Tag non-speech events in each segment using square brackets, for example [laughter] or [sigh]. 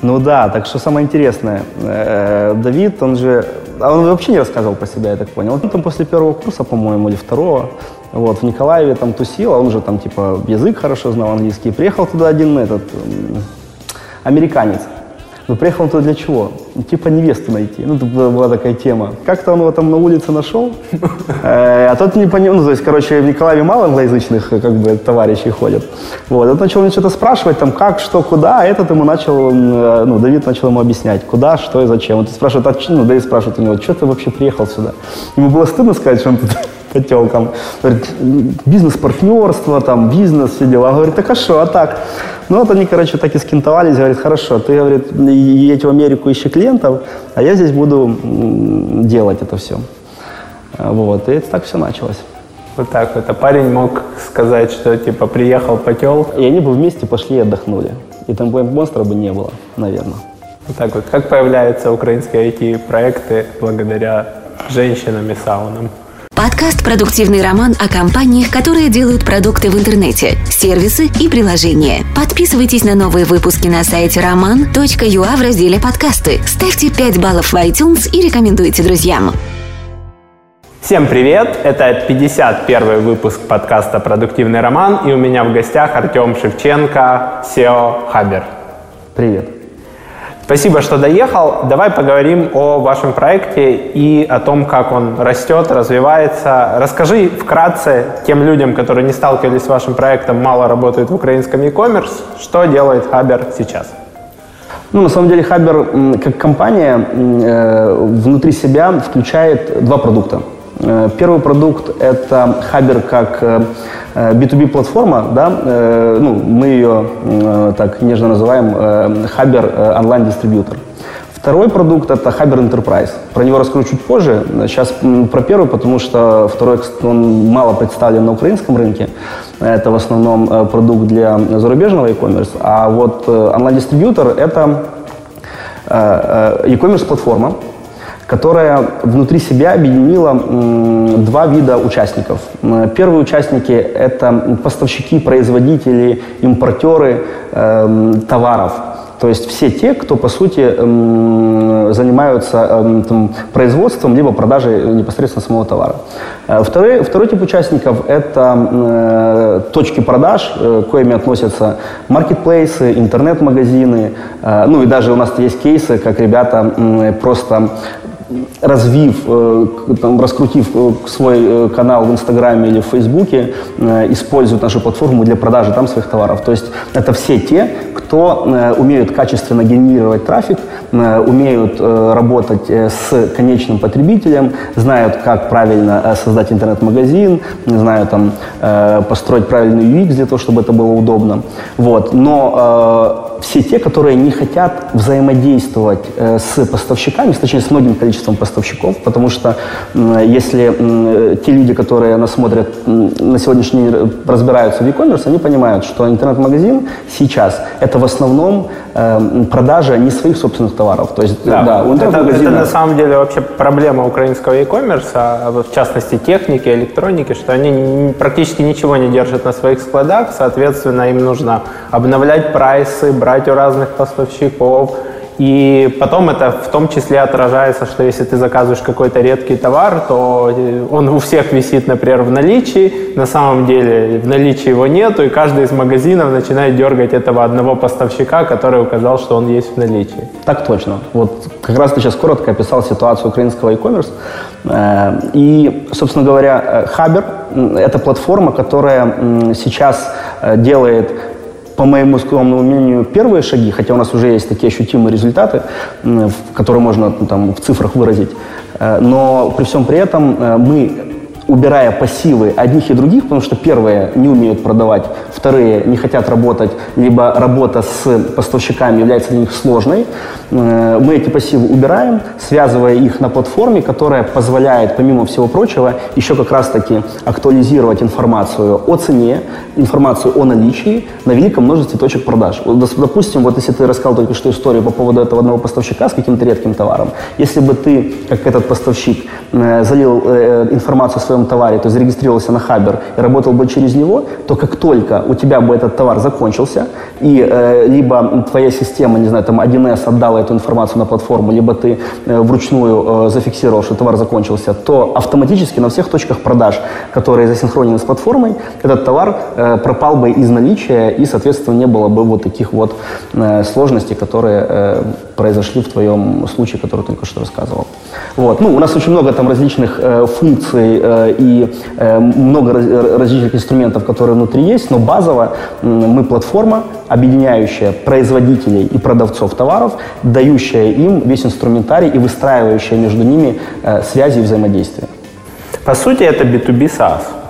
Ну да, так что самое интересное, э, Давид, он же, а он вообще не рассказывал про себя, я так понял. Он там после первого курса, по-моему, или второго, вот, в Николаеве там тусил, а он же там типа язык хорошо знал, английский. Приехал туда один этот, американец. Но приехал он туда для чего? Ну, Типа невесту найти. Ну, тут была была такая тема. Как-то он его там на улице нашел, [laughs] э, а тот не понял. Ну, то есть, короче, в Николаеве мало англоязычных э, как бы товарищей ходят. Вот. Он начал мне что-то спрашивать, там, как, что, куда, а этот ему начал, э, ну, Давид начал ему объяснять, куда, что и зачем. Он спрашивает, а, ну, Давид спрашивает у него, что ты вообще приехал сюда? Ему было стыдно сказать, что он тут [laughs] по телкам. Говорит, бизнес-партнерство, там, бизнес, все дела. Он говорит, так а что, а так? Ну, вот они, короче, так и скинтовались, говорит, хорошо, ты, говорит, едь в Америку, ищи клиентов, а я здесь буду делать это все. Вот, и так все началось. Вот так вот. А парень мог сказать, что типа приехал по телку. И они бы вместе пошли и отдохнули. И там бы монстра бы не было, наверное. Вот так вот. Как появляются украинские IT-проекты благодаря женщинам и саунам? Подкаст «Продуктивный роман» о компаниях, которые делают продукты в интернете, сервисы и приложения. Подписывайтесь на новые выпуски на сайте roman.ua в разделе «Подкасты». Ставьте 5 баллов в iTunes и рекомендуйте друзьям. Всем привет! Это 51 выпуск подкаста «Продуктивный роман» и у меня в гостях Артем Шевченко, SEO Хабер. Привет. Спасибо, что доехал. Давай поговорим о вашем проекте и о том, как он растет, развивается. Расскажи вкратце тем людям, которые не сталкивались с вашим проектом, мало работают в украинском e-commerce, что делает Хабер сейчас. Ну, на самом деле, Хабер как компания э, внутри себя включает два продукта. Э, Первый продукт – это Хабер как э, э, B2B-платформа, да, э, ну, мы ее э, так нежно называем э, Хабер э, онлайн-дистрибьютор. Второй продукт – это Хабер Enterprise. Про него расскажу чуть позже. Сейчас про первый, потому что второй он мало представлен на украинском рынке. Это в основном э, продукт для зарубежного e-commerce. А вот э, онлайн-дистрибьютор – это э, э, e-commerce платформа, которая внутри себя объединила два вида участников. Первые участники – это поставщики, производители, импортеры эм, товаров. То есть все те, кто, по сути, эм, занимаются эм, там, производством либо продажей непосредственно самого товара. Э, Второй, второй тип участников – это э, точки продаж, э, к коими относятся маркетплейсы, интернет-магазины. Э, ну и даже у нас есть кейсы, как ребята просто развив, э, там, раскрутив э, свой э, канал в Инстаграме или в Фейсбуке, используют нашу платформу для продажи там своих товаров. То есть это все те, кто умеют качественно генерировать трафик, умеют работать с конечным потребителем, знают, как правильно создать интернет-магазин, не знаю, там, построить правильный UX для того, чтобы это было удобно. Вот. Но все те, которые не хотят взаимодействовать э, с поставщиками, точнее, с многим количеством поставщиков, потому что если те люди, которые нас смотрят на сегодняшний день разбираются в e-commerce, они понимают, что интернет-магазин сейчас это в основном э, м, продажа не своих собственных товаров. То есть, да, у это, это на самом деле вообще проблема украинского e-commerce, а в частности техники, электроники, что они практически ничего не держат на своих складах, соответственно, им нужно обновлять прайсы, брать у разных поставщиков, и потом это в том числе отражается, что если ты заказываешь какой-то редкий товар, то э, он у всех висит, например, в наличии, на самом деле в наличии его нету, и каждый из магазинов начинает дергать этого одного поставщика, который указал, что он есть в наличии. Так точно. Вот как раз ты сейчас коротко описал ситуацию украинского e-commerce. Э, И, собственно говоря, э, Хабер это платформа, которая сейчас делает по моему скромному мнению, первые шаги, хотя у нас уже есть такие ощутимые результаты, которые можно ну, там, в цифрах выразить, Э, но при всем при этом э, мы убирая пассивы одних и других, потому что первые не умеют продавать, вторые не хотят работать, либо работа с поставщиками является для них сложной. Э, Мы эти пассивы убираем, связывая их на платформе, которая позволяет, помимо всего прочего, еще как раз-таки актуализировать информацию о цене, информацию о наличии на великом множестве точек продаж. Допустим, вот если ты рассказал только что историю по поводу этого одного поставщика с каким-то редким товаром, если бы ты, как этот поставщик, э, залил э, информацию о своем своем товаре, то зарегистрировался на Хабер и работал бы через него, то как только у тебя бы этот товар закончился, и э, либо твоя система, не знаю, там 1С отдала эту информацию на платформу, либо ты э, вручную э, зафиксировал, что товар закончился, то автоматически на всех точках продаж, которые засинхронены с платформой, этот товар э, пропал бы из наличия, и, соответственно, не было бы вот таких вот э, сложностей, которые э, произошли в твоем случае, который только что рассказывал. Вот. Ну, у нас очень много там различных э, функций э, и э, много раз, различных инструментов, которые внутри есть, но базово э, мы платформа, объединяющая производителей и продавцов товаров, дающая им весь инструментарий и выстраивающая между ними э, связи и взаимодействия. По сути, это B2B SaaS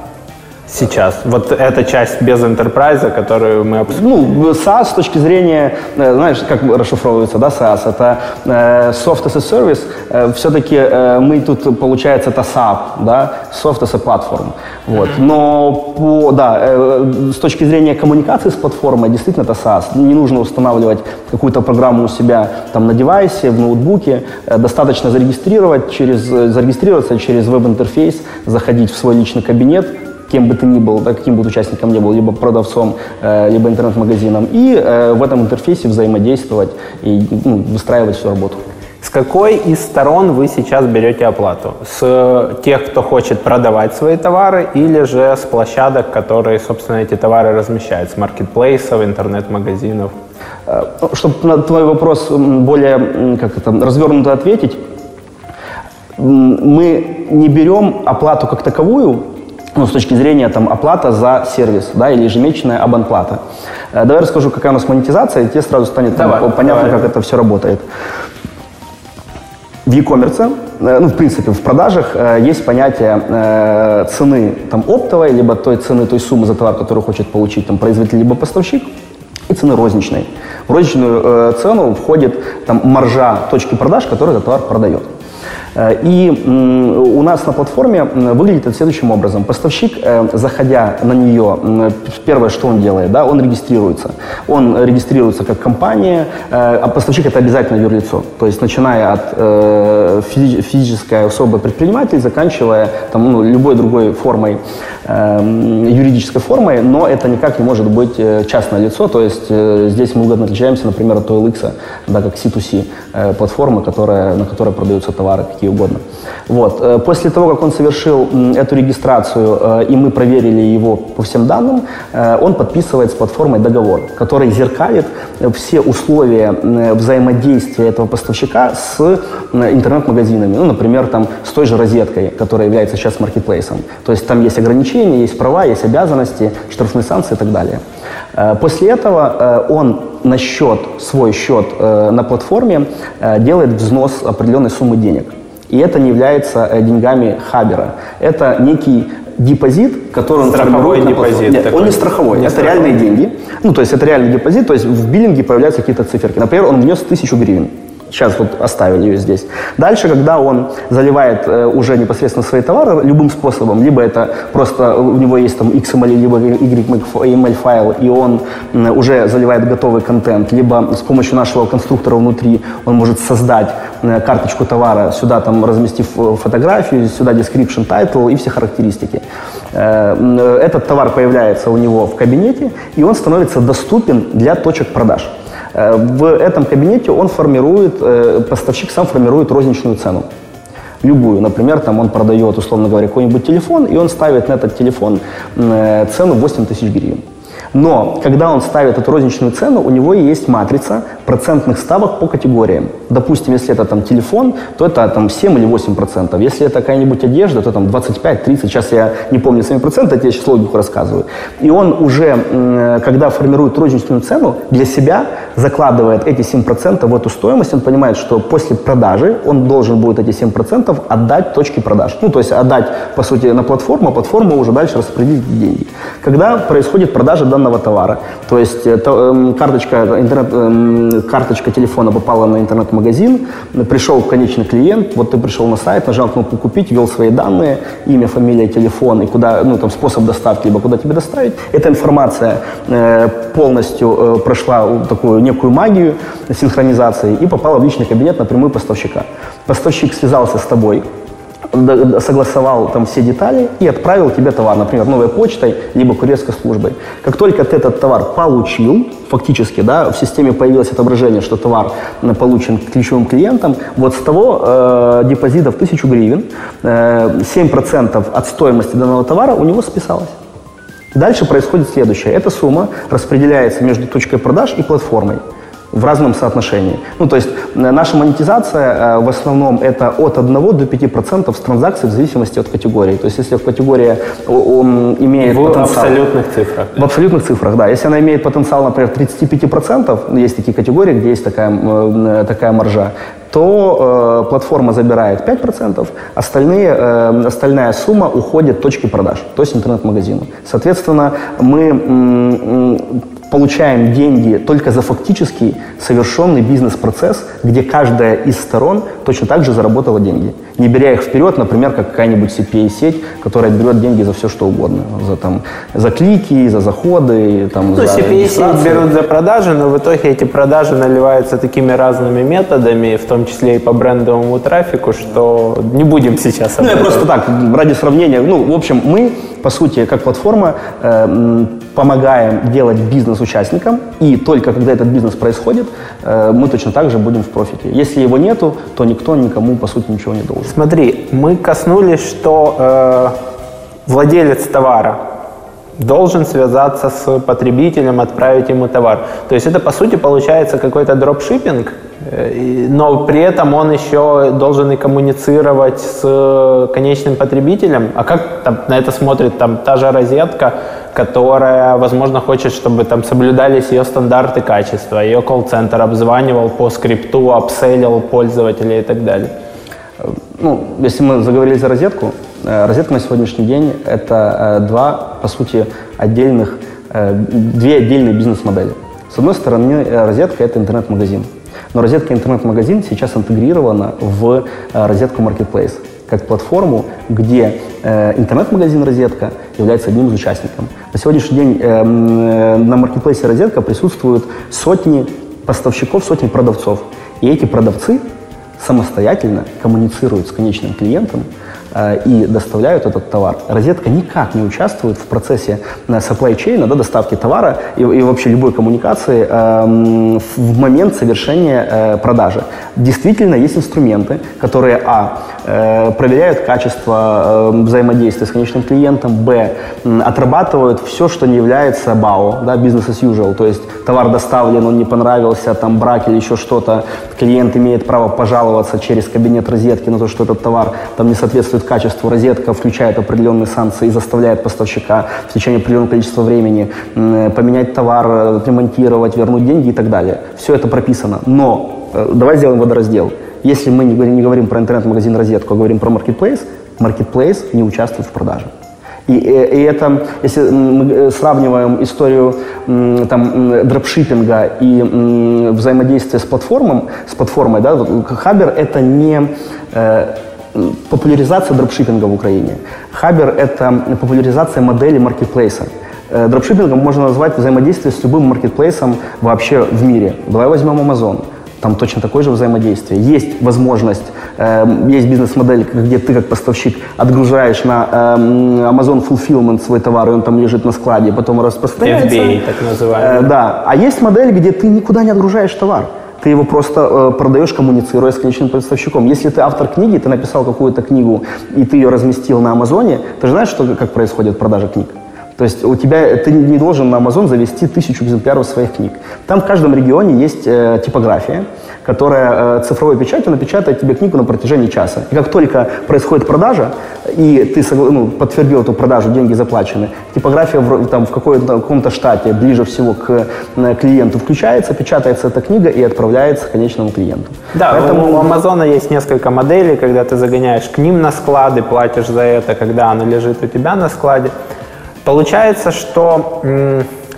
сейчас? Вот эта часть без enterprise, которую мы обсуждаем. Ну, SaaS с точки зрения, э, знаешь, как расшифровывается, да, SaaS, это э, Soft as a Service. Э, все-таки э, мы тут, получается, это SAP, да, Soft as a Platform. Вот. Но по, да, э, с точки зрения коммуникации с платформой, действительно это SaaS. Не нужно устанавливать какую-то программу у себя там на девайсе, в ноутбуке. Э, достаточно зарегистрировать через, э, зарегистрироваться через веб-интерфейс, заходить в свой личный кабинет, кем бы ты ни был, да, каким бы участником ни был, либо продавцом, э, либо интернет-магазином, и э, в этом интерфейсе взаимодействовать и ну, выстраивать всю работу. С какой из сторон вы сейчас берете оплату? С тех, кто хочет продавать свои товары, или же с площадок, которые, собственно, эти товары размещают, с маркетплейсов, интернет-магазинов? Э, Чтобы на твой вопрос более как это, развернуто ответить, мы не берем оплату как таковую, ну, с точки зрения там, оплата за сервис, да, или ежемесячная абонплата. Э, давай расскажу, какая у нас монетизация, и тебе сразу станет давай, там, понятно, давай. как это все работает. В e-commerce, э, ну, в принципе, в продажах э, есть понятие цены там, оптовой, либо той цены, той суммы за товар, которую хочет получить там, производитель либо поставщик, и цены розничной. В розничную цену входит там, маржа точки продаж, которую этот товар продает. Э, и у нас на платформе выглядит это следующим образом. Поставщик, э, заходя на нее, первое, что он делает, да, он регистрируется. Он регистрируется как компания, э, а поставщик это обязательно юрлицо. То есть начиная от физической особой предприниматель, заканчивая там, ну, любой другой формой, юридической формой, но это никак не может быть частное лицо. То есть здесь мы выгодно отличаемся, например, от OLX, да, как C2C платформы, которая, на которой продаются товары какие угодно. Вот. Э, после того, как он совершил эту регистрацию, э, и мы проверили его по всем данным, э, он подписывает с платформой договор, который зеркалит все условия взаимодействия этого поставщика с интернет-магазинами. Ну, например, там, с той же розеткой, которая является сейчас маркетплейсом. То есть там есть ограничения, есть права, есть обязанности, штрафные санкции и так далее. После этого он на счет, свой счет на платформе делает взнос определенной суммы денег. И это не является э, деньгами Хабера. Это некий депозит, который он страховой депозит. Нет, такой. он не страховой, не это страховой. реальные деньги. Ну, то есть это реальный депозит, то есть в биллинге появляются какие-то циферки. Например, он внес тысячу гривен. Сейчас вот оставили ее здесь. Дальше, когда он заливает э, уже непосредственно свои товары любым способом, либо это просто у него есть там XML, либо YML файл, и он уже заливает готовый контент, либо с помощью нашего конструктора внутри он может создать карточку товара, сюда там разместив э, фотографию, сюда description, title и все характеристики. Э, этот товар появляется у него в кабинете, и он становится доступен для точек продаж. Э, в этом кабинете он формирует, э, поставщик сам формирует розничную цену. Любую. Например, там он продает, условно говоря, какой-нибудь телефон, и он ставит на этот телефон э, цену 8 тысяч гривен. Но когда он ставит эту розничную цену, у него есть матрица процентных ставок по категориям. Допустим, если это там телефон, то это там 7 или 8 процентов. Если это какая-нибудь одежда, то там 25-30. Сейчас я не помню сами проценты, я сейчас логику рассказываю. И он уже, когда формирует розничную цену, для себя закладывает эти 7 процентов в эту стоимость. Он понимает, что после продажи он должен будет эти 7 процентов отдать точке продаж. Ну, то есть отдать, по сути, на платформу, а платформа уже дальше распределит деньги. Когда происходит продажа данного товара. То есть это, эм, карточка, интернет, эм, карточка телефона попала на интернет-магазин, пришел конечный клиент, вот ты пришел на сайт, нажал кнопку «Купить», ввел свои данные, имя, фамилия, телефон и куда, ну, там, способ доставки, либо куда тебе доставить. Эта информация э, полностью э, прошла такую некую магию синхронизации и попала в личный кабинет напрямую поставщика. Поставщик связался с тобой, согласовал там все детали и отправил тебе товар, например, новой почтой, либо курьерской службой. Как только ты этот товар получил, фактически, да, в системе появилось отображение, что товар получен ключевым клиентом, вот с того э, депозита в 1000 гривен э, 7% от стоимости данного товара у него списалось. Дальше происходит следующее. Эта сумма распределяется между точкой продаж и платформой в разном соотношении. Ну, то есть э, наша монетизация э, в основном это от 1 до 5% с транзакций в зависимости от категории. То есть если в категории он имеет в потенциал... В абсолютных цифрах. В абсолютных цифрах, да. Если она имеет потенциал, например, 35%, ну, есть такие категории, где есть такая, э, такая маржа, то э, платформа забирает 5%, остальные, э, остальная сумма уходит точке продаж, то есть интернет-магазину. Соответственно, мы получаем деньги только за фактический совершенный бизнес-процесс, где каждая из сторон точно так же заработала деньги. Не беря их вперед, например, как какая-нибудь CPA-сеть, которая берет деньги за все, что угодно. За, там, за клики, за заходы, там, ну, за CPA-сеть берут за продажи, но в итоге эти продажи наливаются такими разными методами, в том числе и по брендовому трафику, что не будем сейчас Ну, я просто так, ради сравнения. Ну, в общем, мы, по сути, как платформа, э, помогаем делать бизнес участникам, и только когда этот бизнес происходит, э, мы точно так же будем в профите. Если его нету, то никто никому, по сути, ничего не должен. Смотри, мы коснулись, что э, владелец товара должен связаться с потребителем, отправить ему товар. То есть это, по сути, получается какой-то дропшиппинг, э, но при этом он еще должен и коммуницировать с конечным потребителем. А как там, на это смотрит там, та же розетка, которая, возможно, хочет, чтобы там соблюдались ее стандарты качества, ее колл-центр обзванивал по скрипту, апселлил пользователей и так далее. Ну, если мы заговорили за розетку, э, розетка на сегодняшний день – это э, два, по сути, отдельных, э, две отдельные бизнес-модели. С одной стороны, розетка – это интернет-магазин. Но розетка интернет-магазин сейчас интегрирована в розетку Marketplace как платформу, где э, интернет-магазин «Розетка» является одним из участников. На сегодняшний день э, э, на маркетплейсе «Розетка» присутствуют сотни поставщиков, сотни продавцов. И эти продавцы самостоятельно коммуницируют с конечным клиентом и доставляют этот товар. Розетка никак не участвует в процессе э, supply chain, да, доставки товара и, и вообще любой коммуникации э, в момент совершения э, продажи. Действительно, есть инструменты, которые, а, э, проверяют качество э, взаимодействия с конечным клиентом, б, отрабатывают все, что не является БАО, да, business as usual, то есть товар доставлен, он не понравился, там брак или еще что-то, клиент имеет право пожаловаться через кабинет розетки на то, что этот товар там не соответствует соответствует качеству, розетка включает определенные санкции и заставляет поставщика в течение определенного количества времени поменять товар, ремонтировать, вернуть деньги и так далее. Все это прописано. Но э, давай сделаем водораздел. Если мы не говорим, не говорим про интернет-магазин розетку, а говорим про маркетплейс, маркетплейс не участвует в продаже. И, э, и это, если мы э, сравниваем историю там, дропшиппинга и взаимодействия с платформом, с платформой, да, Хабер это не популяризация дропшиппинга в Украине. Хабер – это популяризация модели маркетплейса. Э, дропшиппингом можно назвать взаимодействие с любым маркетплейсом вообще в мире. Давай возьмем Amazon. Там точно такое же взаимодействие. Есть возможность, э, есть бизнес-модель, где ты как поставщик отгружаешь на э, Amazon Fulfillment свой товар, и он там лежит на складе, потом распространяется. FBA, так называемый. Э, да. А есть модель, где ты никуда не отгружаешь товар ты его просто э, продаешь, коммуницируя с конечным поставщиком. Если ты автор книги, ты написал какую-то книгу, и ты ее разместил на Амазоне, ты же знаешь, что, как происходит продажа книг? То есть у тебя, ты не должен на Amazon завести тысячу экземпляров своих книг. Там в каждом регионе есть э, типография, которая э, цифровой печатью напечатает тебе книгу на протяжении часа. И как только происходит продажа, и ты ну, подтвердил эту продажу, деньги заплачены, типография в, там, в какой-то, каком-то штате ближе всего к э, клиенту включается, печатается эта книга и отправляется конечному клиенту. Да, Поэтому... у Амазона есть несколько моделей, когда ты загоняешь к ним на склады, платишь за это, когда она лежит у тебя на складе. Получается, что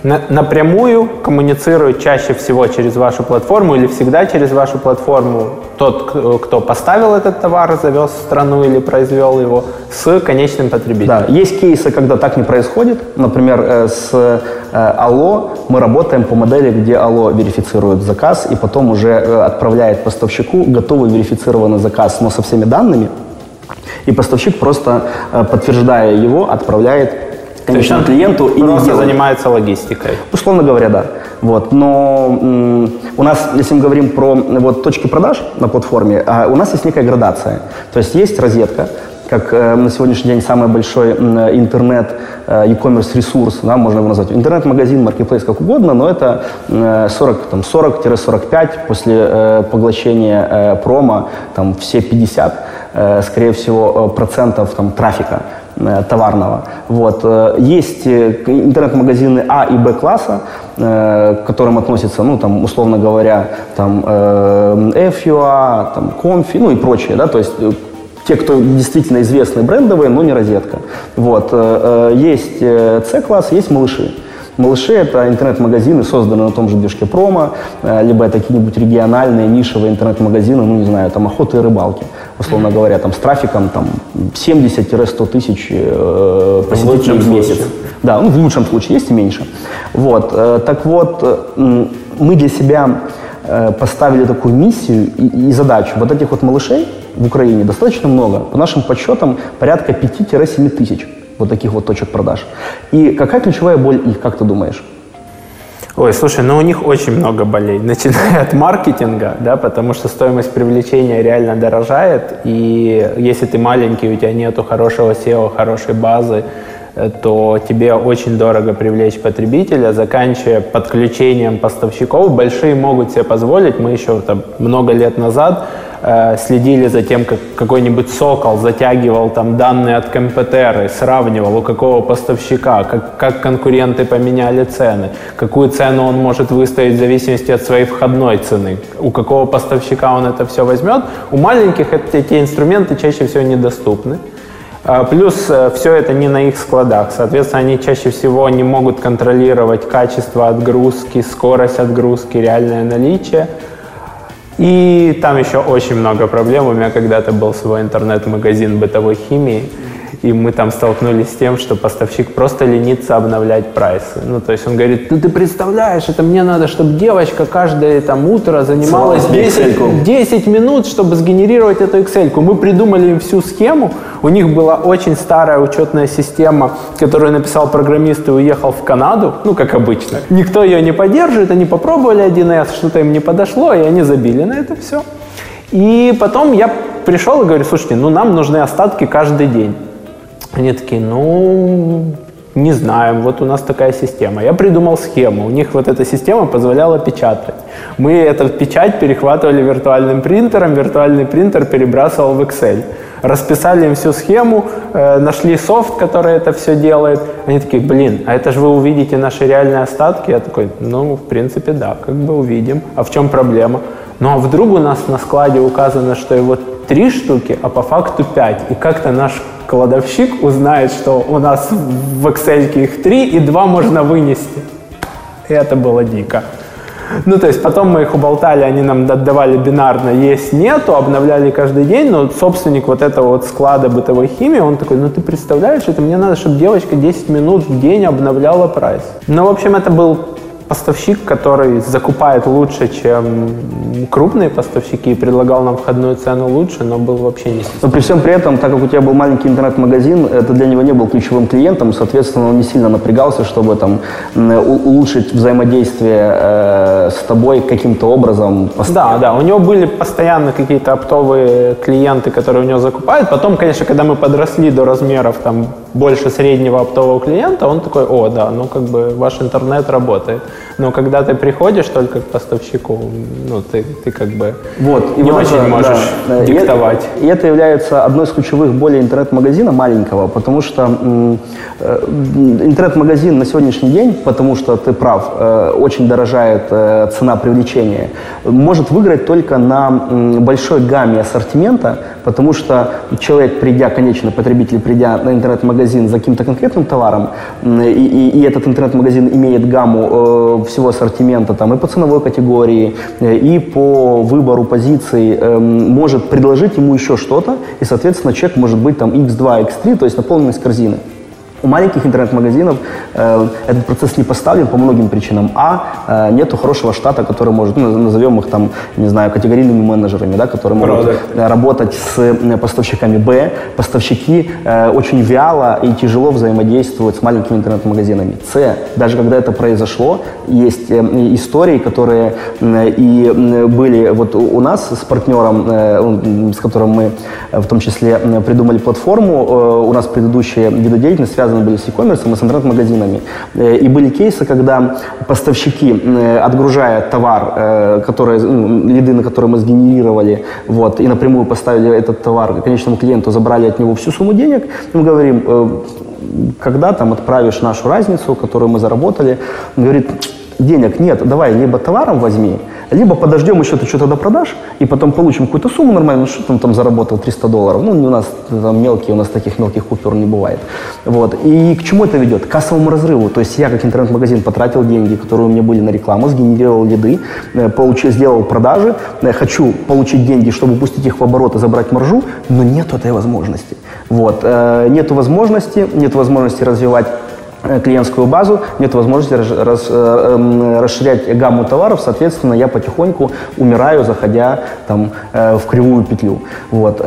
на, напрямую коммуницирует чаще всего через вашу платформу или всегда через вашу платформу тот, кто поставил этот товар, завез в страну или произвел его, с конечным потребителем. Да, есть кейсы, когда так не происходит. Например, э, с э, Алло мы работаем по модели, где Алло верифицирует заказ и потом уже э, отправляет поставщику готовый верифицированный заказ, но со всеми данными, И поставщик просто, э, подтверждая его, отправляет конечному клиенту. И просто занимается логистикой. Условно говоря, да. Вот. Но м, у нас, если мы говорим про вот, точки продаж на платформе, а у нас есть некая градация. То есть есть розетка, как э, на сегодняшний день самый большой э, интернет, э, e-commerce ресурс, да, можно его назвать, интернет-магазин, маркетплейс, как угодно, но это э, 40, там, 40-45 после э, поглощения э, промо, там, все 50, э, скорее всего, э, процентов там, трафика э, товарного. Вот. Э, есть э, интернет-магазины А и Б класса, э, к которым относятся, ну, там, условно говоря, там, э, FUA, там, Comfy, ну и прочее, да, то есть э, те, кто действительно известные брендовые, но не розетка. Вот. Э, э, есть C-класс, есть малыши. Малыши – это интернет-магазины, созданные на том же движке промо, либо это какие-нибудь региональные, нишевые интернет-магазины, ну, не знаю, там, охоты и рыбалки, условно говоря, там, с трафиком там, 70-100 тысяч э, посетителей в, в месяц. Случае. Да, ну, в лучшем случае, есть и меньше. Вот. Э, так вот, э, мы для себя э, поставили такую миссию и, и задачу. Вот этих вот малышей в Украине достаточно много. По нашим подсчетам, порядка 5-7 тысяч вот таких вот точек продаж. И какая ключевая боль их, как ты думаешь? Ой, слушай, ну у них очень много болей, [laughs] начиная от маркетинга, да, потому что стоимость привлечения реально дорожает, и если ты маленький, у тебя нету хорошего SEO, хорошей базы, э, то тебе очень дорого привлечь потребителя, заканчивая подключением поставщиков. Большие могут себе позволить. Мы еще там, много лет назад Э, следили за тем, как какой-нибудь Сокол затягивал там данные от компьютера, сравнивал, у какого поставщика, как, как конкуренты поменяли цены, какую цену он может выставить в зависимости от своей входной цены, у какого поставщика он это все возьмет. У маленьких эти, эти инструменты чаще всего недоступны. Э, плюс э, все это не на их складах. Соответственно, они чаще всего не могут контролировать качество отгрузки, скорость отгрузки, реальное наличие. И там еще очень много проблем. У меня когда-то был свой интернет-магазин бытовой химии, и мы там столкнулись с тем, что поставщик просто ленится обновлять прайсы. Ну, то есть он говорит, ну ты представляешь, это мне надо, чтобы девочка каждое там утро занималась 10, 10 минут, чтобы сгенерировать эту Excel. -ку. Мы придумали им всю схему, у них была очень старая учетная система, которую написал программист и уехал в Канаду, ну, как обычно. Никто ее не поддерживает, они попробовали 1С, что-то им не подошло, и они забили на это все. И потом я пришел и говорю, слушайте, ну нам нужны остатки каждый день. Они такие, ну, не знаем, вот у нас такая система. Я придумал схему, у них вот эта система позволяла печатать. Мы эту печать перехватывали виртуальным принтером, виртуальный принтер перебрасывал в Excel. Расписали им всю схему, э, нашли софт, который это все делает. Они такие, блин, а это же вы увидите наши реальные остатки? Я такой, ну, в принципе, да, как бы увидим. А в чем проблема? Ну, а вдруг у нас на складе указано, что его три штуки, а по факту пять. И как-то наш кладовщик узнает, что у нас в Excel их три, и два можно вынести. И это было дико. Ну, то есть потом мы их уболтали, они нам отдавали бинарно есть, нету, обновляли каждый день, но собственник вот этого вот склада бытовой химии, он такой, ну ты представляешь, это мне надо, чтобы девочка 10 минут в день обновляла прайс. Ну, в общем, это был поставщик, который закупает лучше, чем крупные поставщики, и предлагал нам входную цену лучше, но был вообще не Но при всем при этом, так как у тебя был маленький интернет-магазин, это для него не был ключевым клиентом, соответственно, он не сильно напрягался, чтобы там улучшить взаимодействие э, с тобой каким-то образом. Да, да, у него были постоянно какие-то оптовые клиенты, которые у него закупают. Потом, конечно, когда мы подросли до размеров там больше среднего оптового клиента, он такой, о, да, ну как бы ваш интернет работает. Но когда ты приходишь только к поставщику, ну, ты, ты как бы вот, не вот очень это, можешь да, диктовать. И это, и это является одной из ключевых болей интернет-магазина маленького, потому что э, интернет-магазин на сегодняшний день, потому что ты прав, э, очень дорожает э, цена привлечения, может выиграть только на э, большой гамме ассортимента, потому что человек, придя, конечный потребитель, придя на интернет-магазин за каким-то конкретным товаром, и, и, и этот интернет-магазин имеет гамму э, всего ассортимента, там, и по ценовой категории, э, и по выбору позиций, э, может предложить ему еще что-то, и, соответственно, чек может быть там x2, x3, то есть наполненность корзины. У маленьких интернет-магазинов э, этот процесс не поставлен по многим причинам. А, э, нету хорошего штата, который может, ну, назовем их там, не знаю, категорийными менеджерами, да, которые могут э, работать с э, поставщиками. Б, поставщики э, очень вяло и тяжело взаимодействуют с маленькими интернет-магазинами. С, даже когда это произошло, есть э, истории, которые э, и э, были вот у нас с партнером, э, с которым мы э, в том числе э, придумали платформу, э, у нас предыдущие виды деятельности связаны были с e-commerce и с интернет-магазинами. Э, и были кейсы, когда поставщики, э, отгружая товар, э, который, ну, лиды, на которые мы сгенерировали, вот, и напрямую поставили этот товар конечному клиенту, забрали от него всю сумму денег, мы говорим, когда там отправишь нашу разницу, которую мы заработали, он говорит, денег нет, давай либо товаром возьми, либо подождем еще ты что-то продашь, и потом получим какую-то сумму нормальную, ну, что там, там заработал 300 долларов. Ну, у нас там мелкие, у нас таких мелких купюр не бывает. Вот. И к чему это ведет? К кассовому разрыву. То есть я, как интернет-магазин, потратил деньги, которые у меня были на рекламу, сгенерировал лиды, э, получил, сделал продажи, э, хочу получить деньги, чтобы пустить их в оборот и забрать маржу, но нет этой возможности. Вот. Э, нет возможности, нет возможности развивать клиентскую базу, нет возможности раз, э, эм, расширять гамму товаров, соответственно, я потихоньку умираю, заходя там, э, в кривую петлю. Вот.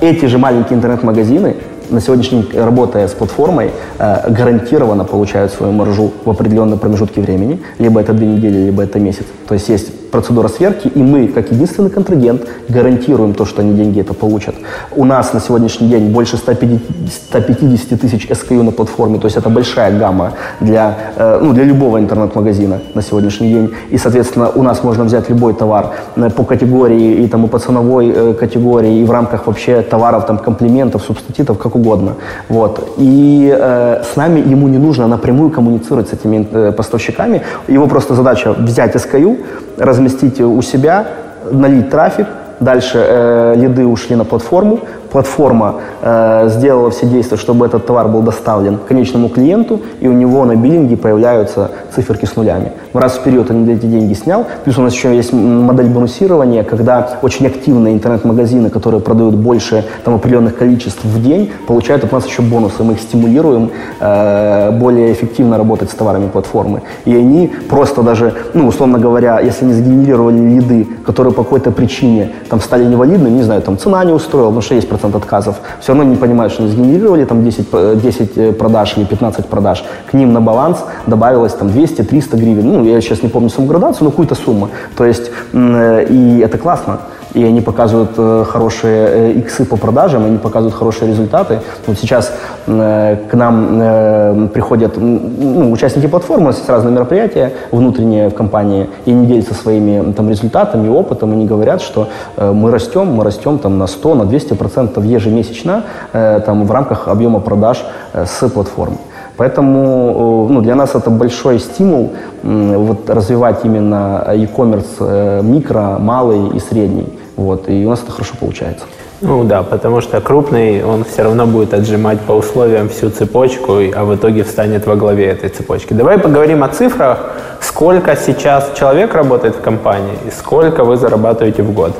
Эти же маленькие интернет-магазины, на сегодняшний день, работая с платформой, гарантированно получают свою маржу в определенном промежутке времени, либо это две недели, либо это месяц. То есть есть процедура сверки, и мы, как единственный контрагент, гарантируем то, что они деньги это получат. У нас на сегодняшний день больше 150, тысяч SKU на платформе, то есть это большая гамма для, э, ну, для любого интернет-магазина на сегодняшний день. И, соответственно, у нас можно взять любой товар э, по категории, и, там, и по ценовой э, категории, и в рамках вообще товаров, там, комплиментов, субститутов, как угодно. Вот. И э, с нами ему не нужно напрямую коммуницировать с этими э, поставщиками. Его просто задача взять SKU, разместить у себя, налить трафик, дальше э, лиды ушли на платформу, платформа э, сделала все действия, чтобы этот товар был доставлен конечному клиенту, и у него на биллинге появляются циферки с нулями. В раз в период он эти деньги снял. Плюс у нас еще есть модель бонусирования, когда очень активные интернет-магазины, которые продают больше там, определенных количеств в день, получают от нас еще бонусы. Мы их стимулируем э, более эффективно работать с товарами платформы. И они просто даже, ну, условно говоря, если они сгенерировали лиды, которые по какой-то причине там стали невалидными, не знаю, там цена не устроила, потому что есть процент 10% отказов, все равно не понимают, что сгенерировали там 10, 10 э, э, продаж или 15 продаж, к ним на баланс добавилось там 200-300 гривен, ну, я сейчас не помню саму градацию, но какую-то сумму. То есть, э, и это классно и они показывают э, хорошие э, иксы по продажам, они показывают хорошие результаты. Вот сейчас э, к нам приходят ну, участники платформы, с разные мероприятия внутренние в компании, и они делятся своими там, результатами, опытом, они говорят, что мы растем, мы растем там, на 100, на 200 процентов ежемесячно там, в рамках объема продаж с платформы. Поэтому ну, для нас это большой стимул вот, развивать именно e-commerce микро, малый и средний. Вот, и у нас это хорошо получается. Ну да, потому что крупный, он все равно будет отжимать по условиям всю цепочку, а в итоге встанет во главе этой цепочки. Давай поговорим о цифрах. Сколько сейчас человек работает в компании и сколько вы зарабатываете в год?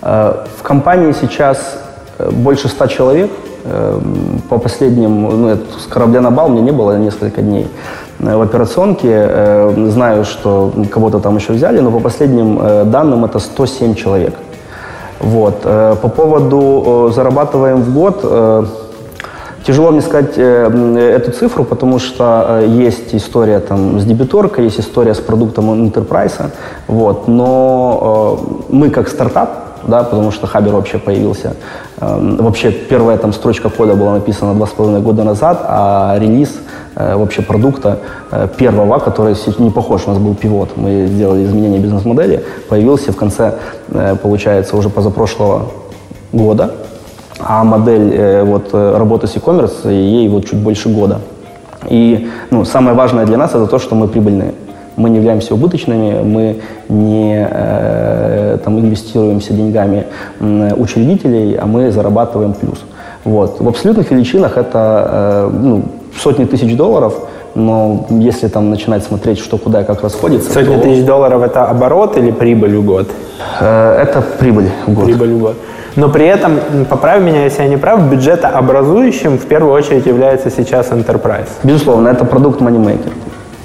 Э, в компании сейчас э, больше ста человек. По последним, ну, с корабля на бал мне не было несколько дней. Э, в операционке. Э, знаю, что кого-то там еще взяли, но по последним э, данным это 107 человек. Вот. По поводу зарабатываем в год, Тяжело мне сказать эту цифру, потому что есть история там, с дебиторкой, есть история с продуктом Enterprise. Вот. Но мы как стартап, да, потому что Хабер вообще появился. Вообще первая там строчка кода была написана два с половиной года назад, а релиз Э, вообще продукта э, первого, который не похож, у нас был пивот, мы сделали изменение бизнес-модели, появился в конце, э, получается, уже позапрошлого года, а модель вот, работы с e-commerce, ей вот чуть больше года. И ну, самое важное для нас это то, что мы прибыльные. Мы не являемся убыточными, мы не э, там, инвестируемся деньгами учредителей, а мы зарабатываем плюс. Вот. В абсолютных величинах это э, ну, сотни тысяч долларов, но если там начинать смотреть, что куда и как расходится... Сотни то... тысяч долларов – это оборот или прибыль в год? Э, это прибыль в год. Прибыль в год. Но при этом, поправь меня, если я не прав, бюджетообразующим в первую очередь является сейчас Enterprise. Безусловно, это продукт MoneyMaker.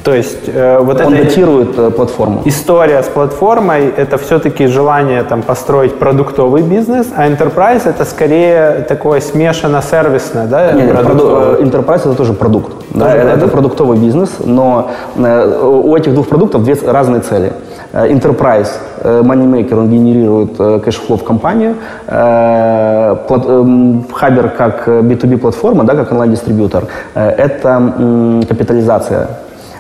То есть э, вот Он эта датирует э, платформу. история с платформой – это все-таки желание там, построить продуктовый бизнес, а Enterprise – это скорее такое смешано-сервисное, да? Не, не, продуктовое? проду- э, Enterprise это тоже продукт. Да, Тоже это, это продукт? продуктовый бизнес, но э, у этих двух продуктов две разные цели. Э, Enterprise, э, Moneymaker, он генерирует cash flow в компанию. Эм, Хабер как э, B2B платформа, да, как онлайн-дистрибьютор, это капитализация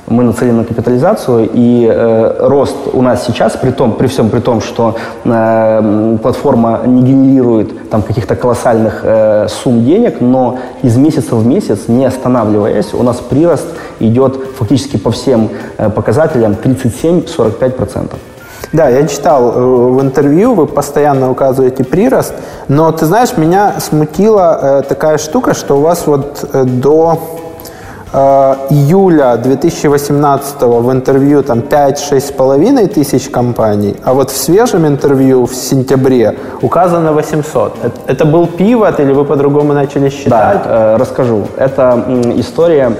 мы нацелены на капитализацию, и э, рост у нас сейчас, при, том, при всем при том, что э, платформа не генерирует там, каких-то колоссальных э, сумм денег, но из месяца в месяц, не останавливаясь, у нас прирост идет фактически по всем э, показателям 37-45%. Да, я читал э, в интервью, вы постоянно указываете прирост, но ты знаешь, меня смутила э, такая штука, что у вас вот э, до июля 2018 в интервью там 5-6 с половиной тысяч компаний, а вот в свежем интервью в сентябре указано 800. Это, это был пивот или вы по-другому начали считать? Да, э, расскажу. Эта история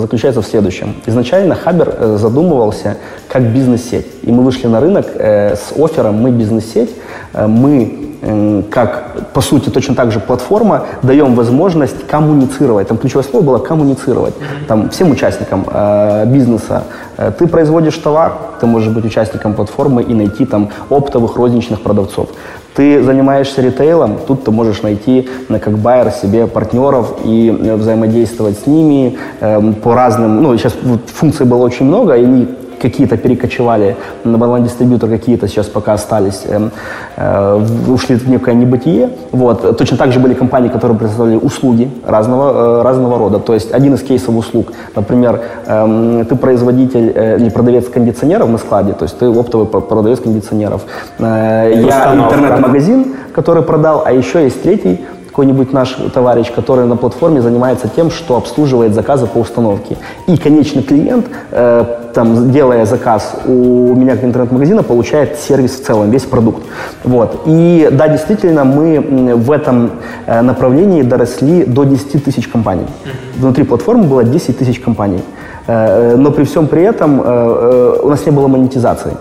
заключается в следующем. Изначально Хабер э, задумывался как бизнес-сеть. И мы вышли на рынок э, с оффером «Мы бизнес-сеть». Э, мы м, как, по сути, точно так же платформа, даем возможность коммуницировать. Там ключевое слово было коммуницировать. Там всем участникам э, бизнеса. Э, ты производишь товар, ты можешь быть участником платформы и найти там оптовых розничных продавцов. Ты занимаешься ритейлом, тут ты можешь найти э, как байер себе партнеров и э, взаимодействовать с ними э, по разным, ну, сейчас вот функций было очень много, и какие-то перекочевали на онлайн-дистрибьютор, какие-то сейчас пока остались, э, э, в- ушли в некое небытие. Вот. Точно так же были компании, которые предоставляли услуги разного, э, разного рода. То есть один из кейсов услуг, например, эм, ты производитель э, или продавец кондиционеров на складе, то есть ты оптовый про- продавец кондиционеров. Э, Я интернет-магазин, который продал, а еще есть третий какой-нибудь наш товарищ, который на платформе занимается тем, что обслуживает заказы по установке. И конечный клиент, э, там, делая заказ у меня как интернет-магазина, получает сервис в целом, весь продукт. Вот. И да, действительно, мы в этом э, направлении доросли до 10 тысяч компаний. Внутри платформы было 10 тысяч компаний. Э, э, Но при всем при этом у нас не было монетизации.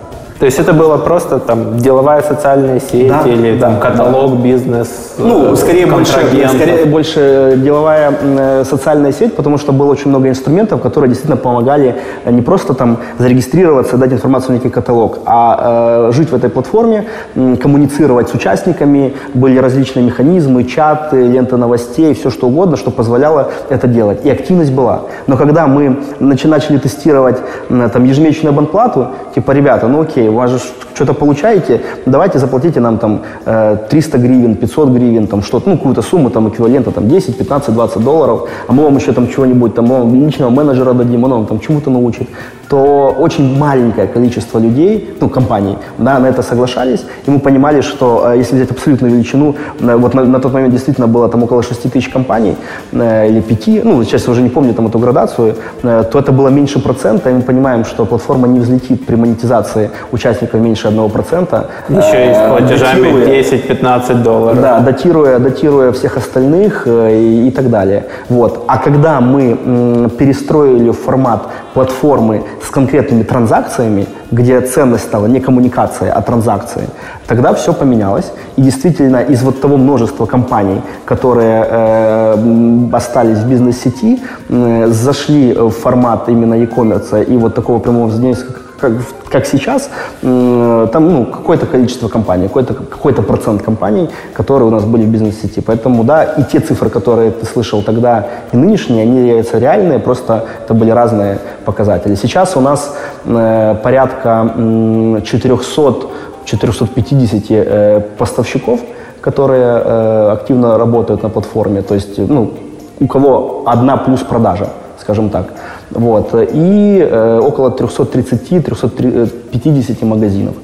То есть это было просто там деловая социальная сеть Да, или да, там каталог, бизнес, Ну, э, скорее больше, скорее больше деловая э, социальная сеть, потому что было очень много инструментов, которые действительно помогали э, не просто там зарегистрироваться, дать информацию в некий каталог, а э, жить в этой платформе, м, коммуницировать с участниками, были различные механизмы, чаты, ленты новостей, все что угодно, что позволяло это делать. И активность была. Но когда мы начали тестировать м, там ежемесячную абонплату, типа, ребята, ну окей, у вас же что-то получаете, давайте заплатите нам там э, 300 гривен, 500 гривен, там что-то, ну какую-то сумму там эквивалента там 10, 15, 20 долларов, а мы вам еще там чего-нибудь там, мы личного менеджера дадим, он вам там чему-то научит, то очень маленькое количество людей, ну компаний, да, на это соглашались, и мы понимали, что э, если взять абсолютную величину, э, вот на, на тот момент действительно было там около 6 тысяч компаний э, или 5, ну сейчас я уже не помню там эту градацию, э, то это было меньше процента, и мы понимаем, что платформа не взлетит при монетизации участников меньше 1%. Еще и с платежами датируя- 10-15 долларов. да, датируя, датируя всех остальных и, и так далее. Вот. А когда мы м, перестроили формат платформы с конкретными транзакциями, где ценность стала не коммуникация, а транзакции, тогда все поменялось. И действительно из вот того множества компаний, которые э, остались в бизнес-сети, м, зашли в формат именно e-commerce и вот такого прямого взаимодействия, как, как сейчас, там ну, какое-то количество компаний, какой-то какой процент компаний, которые у нас были в бизнес-сети. Поэтому, да, и те цифры, которые ты слышал тогда, и нынешние, они являются реальные, просто это были разные показатели. Сейчас у нас э, порядка м, 400 450 э, поставщиков, которые э, активно работают на платформе. То есть, ну, у кого одна плюс продажа, скажем так. Вот. И э, около 330-350 магазинов.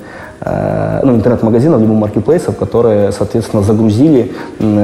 Э, э, ну, интернет-магазинов, либо маркетплейсов, которые, соответственно, загрузили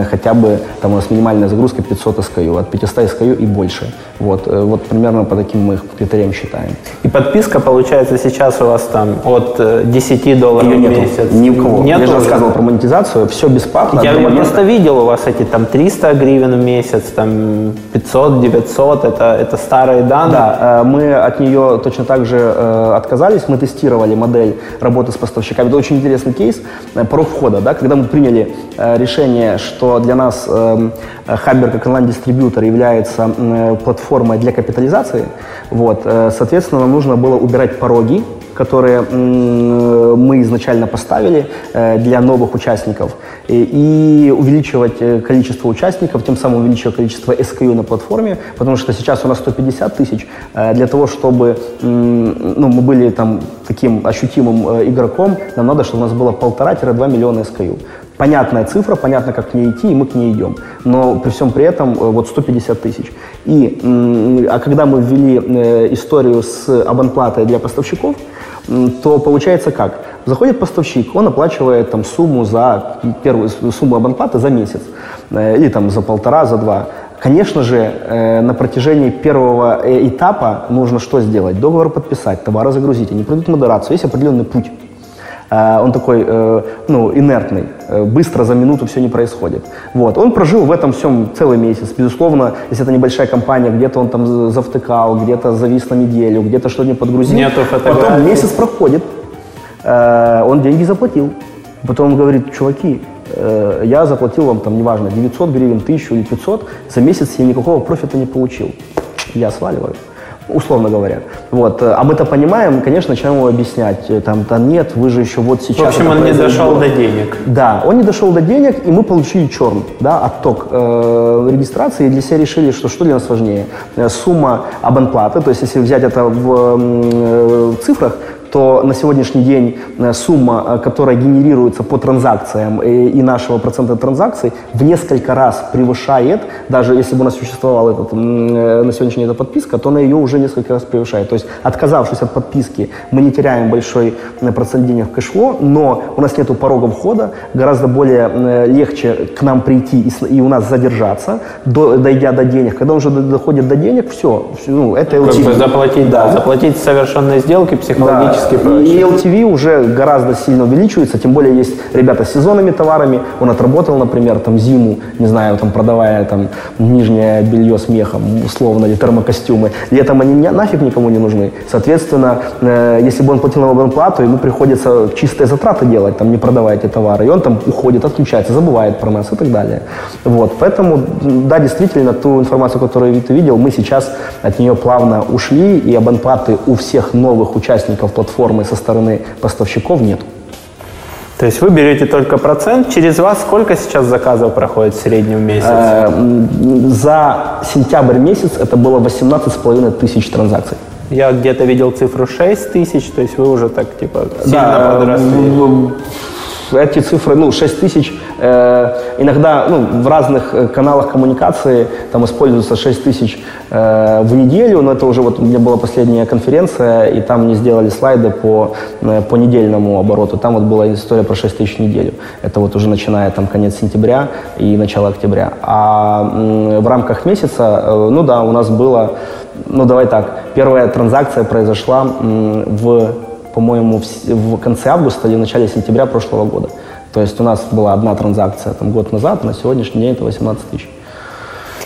хотя бы, там у нас минимальная загрузка 500 SKU, от 500 SKU и больше. Вот, э, вот примерно по таким мы их критериям считаем. И подписка, получается, сейчас у вас там от э, 10 долларов Ее в нету, месяц? ни у кого. Нету Я же уже? рассказывал про монетизацию, все бесплатно. Я, момента- просто видел у вас эти там 300 гривен в месяц, там 500, 900, это, это старые данные. Да, э, мы от нее точно так же э, отказались. Мы тестировали модель работы с поставщиками. Это очень интересный кейс. э, Порог входа, да, когда мы приняли э, решение, что для нас э, Хабер как онлайн-дистрибьютор является м, платформой для капитализации, вот, э, соответственно, нам нужно было убирать пороги, которые м, мы изначально поставили э, для новых участников, и, увеличивать э, количество участников, тем самым увеличивать количество SKU на платформе, потому что сейчас у нас 150 тысяч. Э, Для того, чтобы ну, мы были там таким ощутимым э, игроком, нам надо, чтобы у нас было полтора-два миллиона SKU. Понятная цифра, понятно, как к ней идти, и мы к ней идем. Но при всем при этом э, вот 150 тысяч. И, а когда мы ввели э, историю с абонплатой для поставщиков, то получается как? Заходит поставщик, он оплачивает там сумму за первую сумму абонплаты за месяц э, или там за полтора, за два. Конечно же, на протяжении первого этапа нужно что сделать? Договор подписать, товары загрузить. Они пройдут модерацию, есть определенный путь. Э, Он такой, э, ну, инертный, э, быстро за минуту все не происходит. Вот. Он прожил в этом всем целый месяц. Безусловно, если это небольшая компания, где-то он там за- завтыкал, где-то завис на неделю, где-то не подгрузил. Нету фотографий. Потом месяц проходит, он деньги заплатил. Потом он говорит, чуваки, я заплатил вам там, неважно, 900 гривен, 1000 или 500, за месяц я никакого профита не получил. Я сваливаю условно говоря. Вот. э, А мы-то понимаем, конечно, начинаем ему объяснять, э, там, да нет, вы же еще вот сейчас... В общем, он не произойдет». дошел до денег. Да, он не дошел до денег, и мы получили черн, да, отток э, регистрации, и для себя решили, что что для нас важнее. Э, Сумма абонплаты, то есть если взять это в э, цифрах, то на сегодняшний день э, сумма, э, которая генерируется по транзакциям э, и нашего процента транзакций в несколько раз превышает, даже если бы у нас существовала этот, на сегодняшний день эта подписка, то она ее уже несколько раз превышает. То есть отказавшись от подписки, мы не теряем большой процент денег в кэшфло, но у нас нет порога входа, гораздо более легче к нам прийти и, у нас задержаться, до- дойдя до денег. Когда он уже до- доходит до денег, все, ну, это Как бы заплатить, да. заплатить совершенные сделки психологически Да, проще. И LTV уже гораздо сильно увеличивается, тем более есть ребята с сезонными товарами. Он отработал, например, там зиму, не знаю, там продавая там нижнее белье с мехом, условно, или термокостюмы. Летом они нафиг никому не нужны. Соответственно, э, если бы он платил нам абонплату, ему приходится чистые затраты делать, там не продавая эти товары. И он там уходит, отключается, забывает про нас и так далее. Вот, поэтому, да, действительно, ту информацию, которую ты видел, мы сейчас от нее плавно ушли, и абонплаты у всех новых участников платформы со стороны поставщиков нет. То есть вы берете только процент. Через вас сколько сейчас заказов проходит в среднем в месяц? Э, За сентябрь месяц это было 18,5 тысяч транзакций. Я где-то видел цифру 6 тысяч, то есть вы уже так типа сильно Да, подросли. Эти цифры, ну, 6 тысяч, э, иногда ну, в разных э, каналах коммуникации там используется 6 тысяч э, в неделю, но это уже вот у меня была последняя конференция, и там мне сделали слайды по, э, по недельному обороту. Там вот была история про 6 тысяч в неделю. Это вот уже начиная там конец сентября и начало октября. А м, в рамках месяца, э, ну да, у нас было, ну давай так, первая транзакция произошла м, в по-моему, в, в конце августа или в начале сентября прошлого года. То есть у нас была одна транзакция там, год назад, на сегодняшний день это 18 тысяч.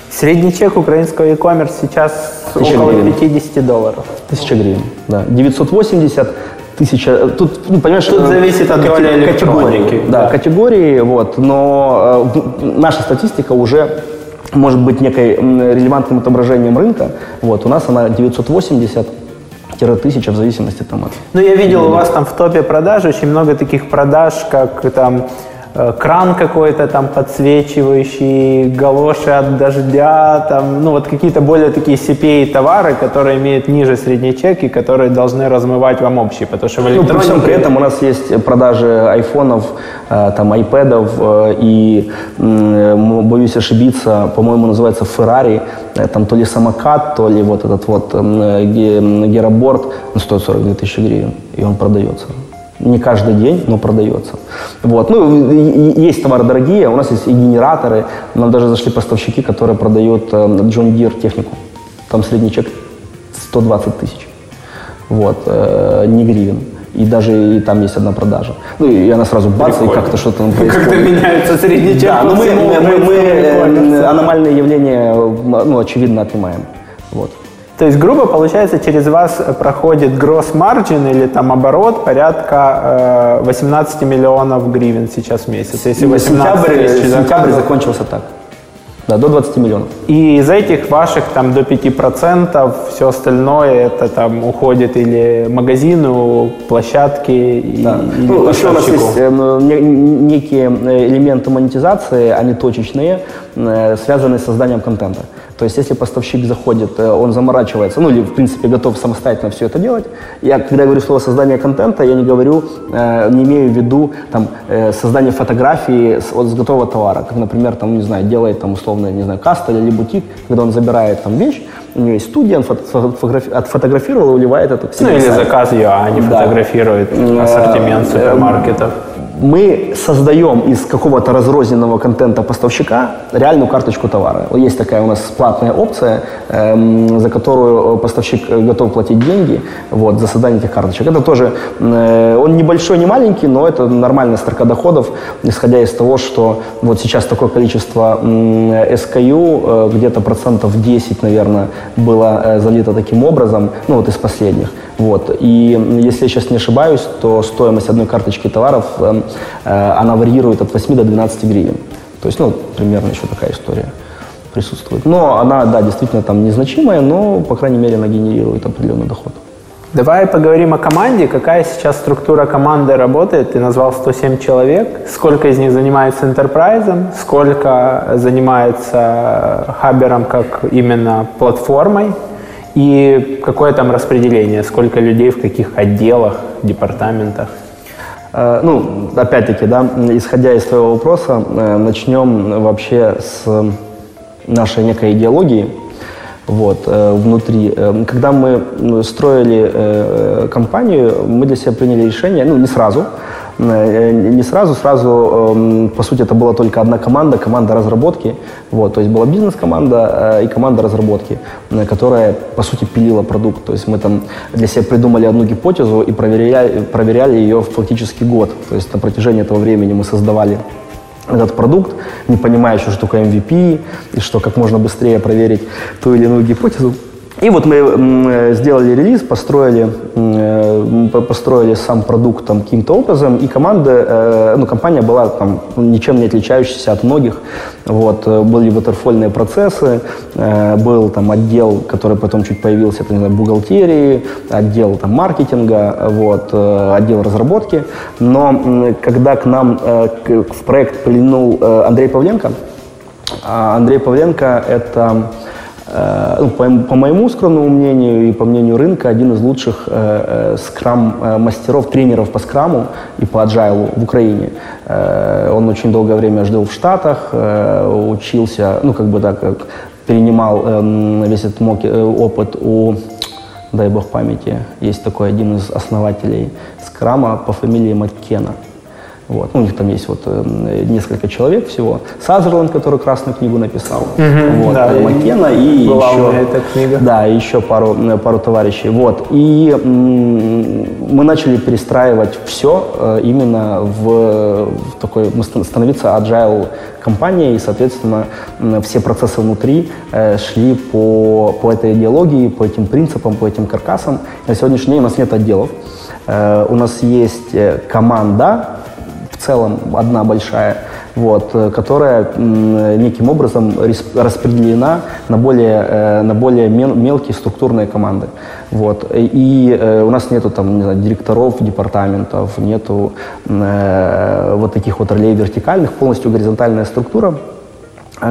Средний чек украинского e-commerce сейчас около гривен. 50 долларов. Тысяча гривен, да. 980 тысяча. Тут, ну, понимаешь, Тут э, зависит от роли категории. Да, да. категории, вот. Но э, наша статистика уже может быть некой релевантным отображением рынка. Вот, у нас она 980-1000 в зависимости там от Ну, я видел у вас там в топе продаж очень много таких продаж, как там кран какой-то там подсвечивающий, галоши от дождя, там, ну вот какие-то более такие CPA товары, которые имеют ниже средний чек и которые должны размывать вам общий, потому что в Ну, при всем электронике... при этом у нас есть продажи айфонов, э, там, айпэдов э, и, боюсь ошибиться, по-моему, называется Ferrari, э, там то ли самокат, то ли вот этот вот героборд, ну, стоит 42 тысячи гривен, и он продается. Не каждый день, но продается. Вот. Ну, есть товары дорогие, у нас есть и генераторы. Нам даже зашли поставщики, которые продают э, John Deere технику. Там средний чек 120 тысяч. Вот. Э, не гривен. И даже и там есть одна продажа. Ну, и она сразу бац, Прикольно. и как-то что-то там происходит. Как-то меняется средний чек. Да, но мы, мы, мы, мы аномальные явления, ну, очевидно, отнимаем. Вот. То есть, грубо получается, через вас проходит gross margin или там оборот порядка э, 18 миллионов гривен сейчас в месяц. Если 18 сентябрь, сентябрь закончился так. Да, до 20 миллионов. И из этих ваших там до 5% все остальное это там уходит или магазину, площадке да. или ну, Еще у нас есть э, некие э, элементы монетизации, они точечные, э, связанные с созданием контента. То есть, если поставщик заходит, э, он заморачивается, ну или, в принципе, готов самостоятельно все это делать. Я, когда говорю слово создание контента, я не говорю, э, не имею в виду там, э, создание фотографии с, вот, с готового товара. Как, например, там, не знаю, делает там, условно, не знаю, каста или бутик, когда он забирает там вещь, у него есть студия, он фотографи- отфотографировал и уливает это к себе. Ну или заказ ее, а не да. фотографирует ассортимент супермаркетов мы создаем из какого-то разрозненного контента поставщика реальную карточку товара. Есть такая у нас платная опция, эм, за которую поставщик готов платить деньги вот, за создание этих карточек. Это тоже, э, он небольшой, не маленький, но это нормальная строка доходов, исходя из того, что вот сейчас такое количество э, SKU, э, где-то процентов 10, наверное, было э, залито таким образом, ну вот из последних. Вот. И если я сейчас не ошибаюсь, то стоимость одной карточки товаров, э, э, она варьирует от 8 до 12 гривен. То есть, ну, примерно еще такая история присутствует. Но она, да, действительно там незначимая, но, по крайней мере, она генерирует определенный доход. Давай поговорим о команде. Какая сейчас структура команды работает? Ты назвал 107 человек. Сколько из них занимается enterprise, сколько занимается хабером как именно платформой, и какое там распределение, сколько людей в каких отделах, департаментах? Э, ну, опять-таки, да, исходя из твоего вопроса, э, начнем вообще с нашей некой идеологии вот, э, внутри. Когда мы строили компанию, мы для себя приняли решение, ну, не сразу, не сразу, сразу, эм, по сути, это была только одна команда, команда разработки. Вот, то есть была бизнес-команда э, и команда разработки, э, которая, по сути, пилила продукт. То есть мы там для себя придумали одну гипотезу и проверяли, проверяли ее фактически год. То есть на протяжении этого времени мы создавали этот продукт, не понимая еще, что такое MVP, и что как можно быстрее проверить ту или иную гипотезу. И вот мы сделали релиз, построили, э, построили сам продукт там каким-то образом, и команда, э, ну, компания была там ничем не отличающаяся от многих. Вот, э, были ватерфольные процессы, был там отдел, который потом чуть появился, это, не знаю, бухгалтерии, отдел там маркетинга, вот, отдел разработки. Но когда к нам в проект прильнул Андрей Павленко, а Андрей Павленко – это Э, ну, по, по моему скромному мнению и по мнению рынка, один из лучших э, э скрам-мастеров, э, тренеров по скраму и по agile в Украине. Э, он очень долгое время жил в Штатах, э, учился, ну, как бы так, как перенимал э, весь этот опыт у, дай бог памяти, есть такой один из основателей скрама по фамилии Маккена. Вот. Ну, у них там есть вот э, несколько человек всего. Сазерленд, который красную книгу написал. Угу, вот, да, Маккена и еще, эта книга. Да, еще пару, э, пару товарищей. Вот. И мы начали перестраивать все э, именно в, в такой, становиться agile компанией, и, соответственно, все процессы внутри э, шли по, по этой идеологии, по этим принципам, по этим каркасам. На сегодняшний день у нас нет отделов. Э, у нас есть э, команда, в целом одна большая, вот, э, которая неким образом распределена на более, э, на более мелкие структурные команды. Вот. И э, у нас нету там, не знаю, директоров департаментов, нету вот таких вот ролей вертикальных, полностью горизонтальная структура,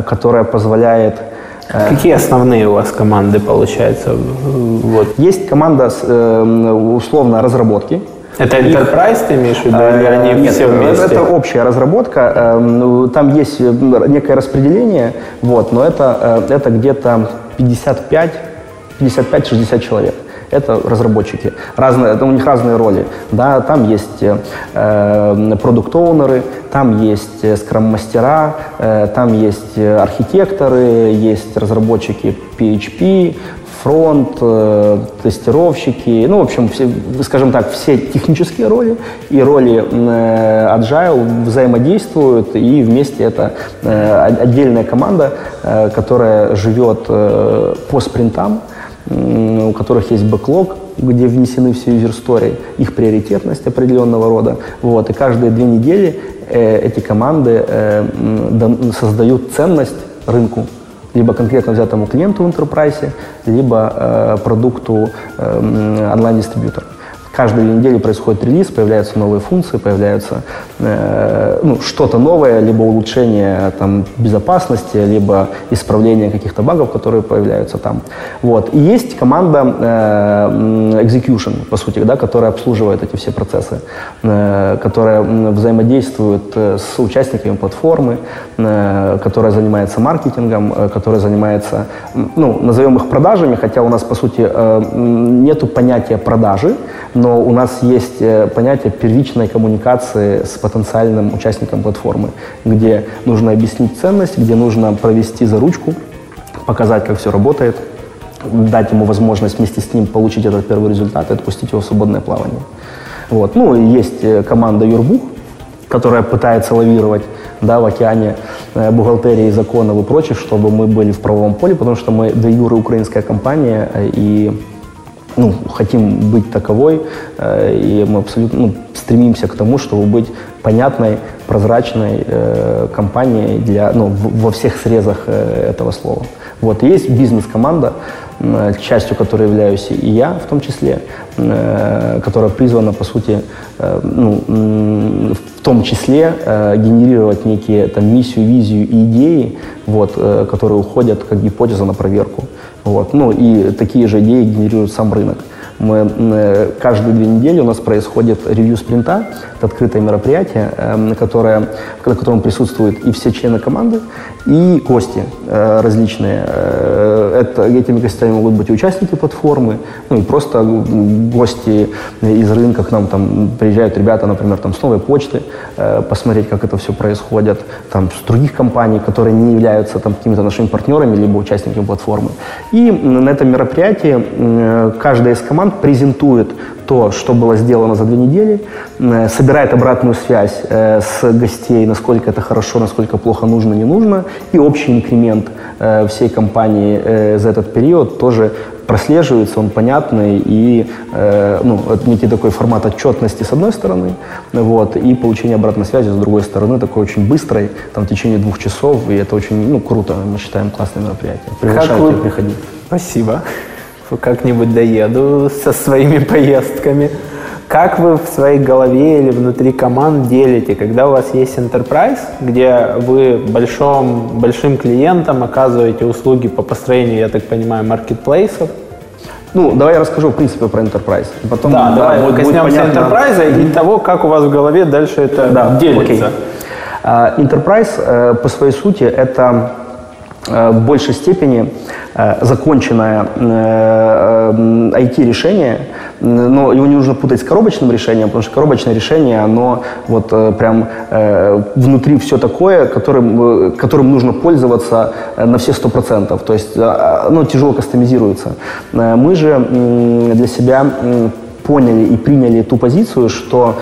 которая позволяет Какие основные у вас команды получается? Вот. Есть команда условно разработки, это Enterprise ты имеешь в виду, или э, они Нет, все вместе? это общая разработка. Эм, ну, там есть э, некое распределение, вот, но это, э, это где-то 55-60 человек. Это разработчики. Разные, у них разные роли. Да, там есть э, продукт-оунеры, там есть скрам-мастера, э, там есть архитекторы, есть разработчики PHP, фронт, э, тестировщики, ну, в общем, все, скажем так, все технические роли и роли э, Agile взаимодействуют, и вместе это э, отдельная команда, э, которая живет по спринтам, у которых есть бэклог, где внесены все юзер-стори, их приоритетность определенного рода. Вот, и каждые две недели эти команды создают ценность рынку либо конкретно взятому клиенту в enterprise, либо э, продукту э, онлайн-дистрибьютора. Каждую неделю происходит релиз, появляются новые функции, появляются э, ну, что-то новое, либо улучшение там, безопасности, либо исправление каких-то багов, которые появляются там. Вот. И есть команда э, execution, по сути, да, которая обслуживает эти все процессы, э, которая взаимодействует э, с участниками платформы, э, которая занимается маркетингом, э, которая занимается, ну, назовем их продажами, хотя у нас, по сути, э, нету понятия продажи, но но у нас есть э, понятие первичной коммуникации с потенциальным участником платформы, где нужно объяснить ценность, где нужно провести за ручку, показать, как все работает, дать ему возможность вместе с ним получить этот первый результат и отпустить его в свободное плавание. Вот. Ну, есть э, команда Юрбух, которая пытается лавировать да, в океане э, бухгалтерии, законов и прочих, чтобы мы были в правовом поле, потому что мы де юры украинская компания, и ну, хотим быть таковой, э, и мы абсолютно ну, стремимся к тому, чтобы быть понятной, прозрачной э, компанией для, ну, в, во всех срезах э, этого слова. Вот. И есть бизнес-команда, э, частью которой являюсь и я в том числе, э, которая призвана, по сути, э, ну, в том числе э, генерировать некие там, миссию, визию и идеи, вот, э, которые уходят как гипотеза на проверку. Вот. Ну и такие же идеи генерирует сам рынок. Мы, э, каждые две недели у нас происходит ревью спринта. Это открытое мероприятие, эм, которое, на котором присутствуют и все члены команды, и гости э, различные. Э, это, этими гостями могут быть и участники платформы, ну и просто гости из рынка к нам там приезжают ребята, например, там с новой почты, посмотреть, как это все происходит, там с других компаний, которые не являются там какими-то нашими партнерами, либо участниками платформы. И на этом мероприятии каждая из команд презентует то, что было сделано за две недели, э, собирает обратную связь э, с гостей, насколько это хорошо, насколько плохо нужно, не нужно, и общий инкремент э, всей компании за этот период тоже прослеживается, он понятный и э, ну, это некий такой формат отчетности с одной стороны, вот, и получение обратной связи с другой стороны, такой очень быстрой, там, в течение двух часов, и это очень ну, круто, мы считаем классное мероприятие. Приглашаю вы... тебя приходить. Спасибо как-нибудь доеду со своими поездками. Как вы в своей голове или внутри команд делите, когда у вас есть enterprise, где вы большом, большим клиентам оказываете услуги по построению, я так понимаю, маркетплейсов, ну, давай я расскажу, в принципе, про Enterprise. Потом, да, да, давай будет, коснемся Enterprise и того, как у вас в голове дальше это да, делится. Okay. Uh, Enterprise uh, по своей сути это в большей степени Э, законченное IT-решение, э, э, но его не нужно путать с коробочным решением, потому что коробочное решение, оно вот прям внутри все такое, которым, которым нужно пользоваться на все сто процентов. То есть оно тяжело кастомизируется. Мы же для себя поняли и приняли ту позицию, что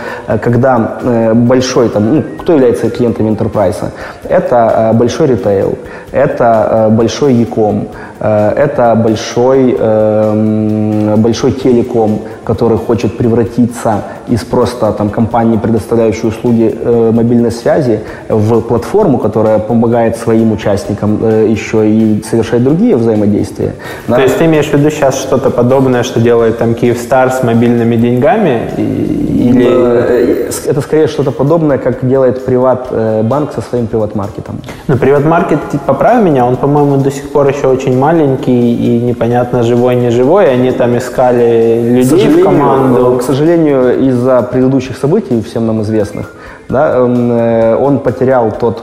когда большой, там, ну, кто является клиентами enterprise, это большой ритейл, это большой e-com, Э, это большой, эм, большой телеком, который хочет превратиться из просто там, компании, предоставляющей услуги э, мобильной связи, в платформу, которая помогает своим участникам э, еще и совершать другие взаимодействия. Да? То есть ты имеешь в виду сейчас что-то подобное, что делает там Киевстар с мобильными деньгами? Или... Это скорее что-то подобное, как делает приват-банк со своим приват-маркетом. Ну, приват-маркет, поправь меня, он, по-моему, до сих пор еще очень маленький и непонятно живой, не живой. Они там искали людей в команду. К сожалению, из-за предыдущих событий, всем нам известных, да, э, он потерял тот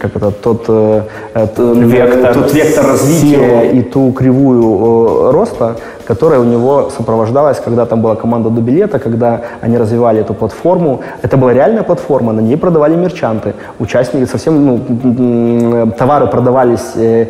как это, тот, э, вектор, тот вектор развития силу. и ту кривую роста, которая у него сопровождалась, когда там была команда до билета, когда они развивали эту платформу. Это была реальная платформа, на ней продавали мерчанты. Участники совсем, ну, товары продавались э,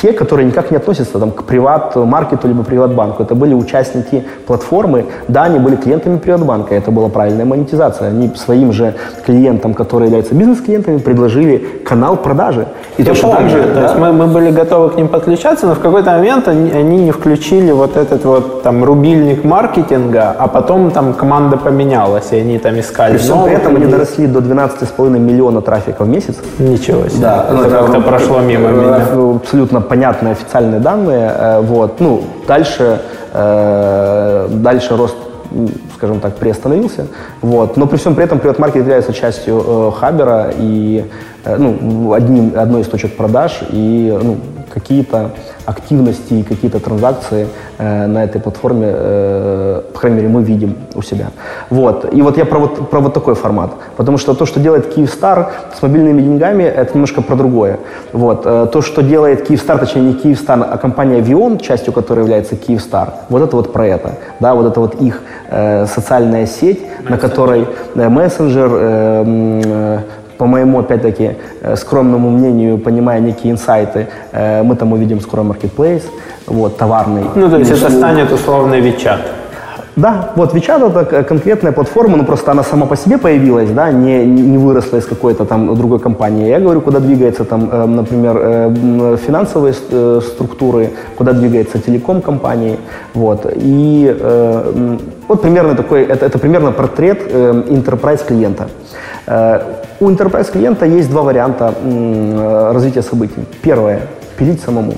те, которые никак не относятся там, к приват-маркету либо приват-банку. Это были участники платформы. Да, они были клиентами приват-банка, это была правильная монетизация. Они своим же клиентам, которые являются бизнес-клиентами, предложили канал продажи. И Я точно помню, так же, то да? есть мы, мы были готовы к ним подключаться, но в какой-то момент они, они не включили вот вот этот вот там рубильник маркетинга, а потом там команда поменялась, и они там искали. И всем при этом они доросли до 12,5 миллиона трафика в месяц. Ничего себе. Да, ну, это как-то прошло мимо меня. Абсолютно понятные официальные данные. Э, вот. Ну, дальше, э, дальше рост скажем так, приостановился. Вот. Но при всем при этом приват-маркет является частью э, Хабера и э, ну, одним, одной из точек продаж и ну, какие-то активности и какие-то транзакции э, на этой платформе, э, по крайней мере, мы видим у себя. Вот. И вот я про вот, про вот такой формат. Потому что то, что делает Киевстар с мобильными деньгами, это немножко про другое. Вот. Э, то, что делает Киевстар, точнее не Киевстар, а компания Vion, частью которой является Киевстар, вот это вот про это. Да, вот это вот их э, социальная сеть, мессенджер. на которой э, мессенджер, э, э, по моему, опять-таки, э, скромному мнению, понимая некие инсайты, э, мы там увидим скоро маркетплейс, вот, товарный. Ну, то есть это станет условный WeChat. Да, вот WeChat это конкретная платформа, ну просто она сама по себе появилась, да, не, не выросла из какой-то там другой компании. Я говорю, куда двигается там, э, например, финансовые структуры, куда двигается телеком компании, вот. И вот примерно такой, это, это примерно портрет enterprise клиента. У enterprise клиента есть два варианта э, развития событий. Первое – пилить самому.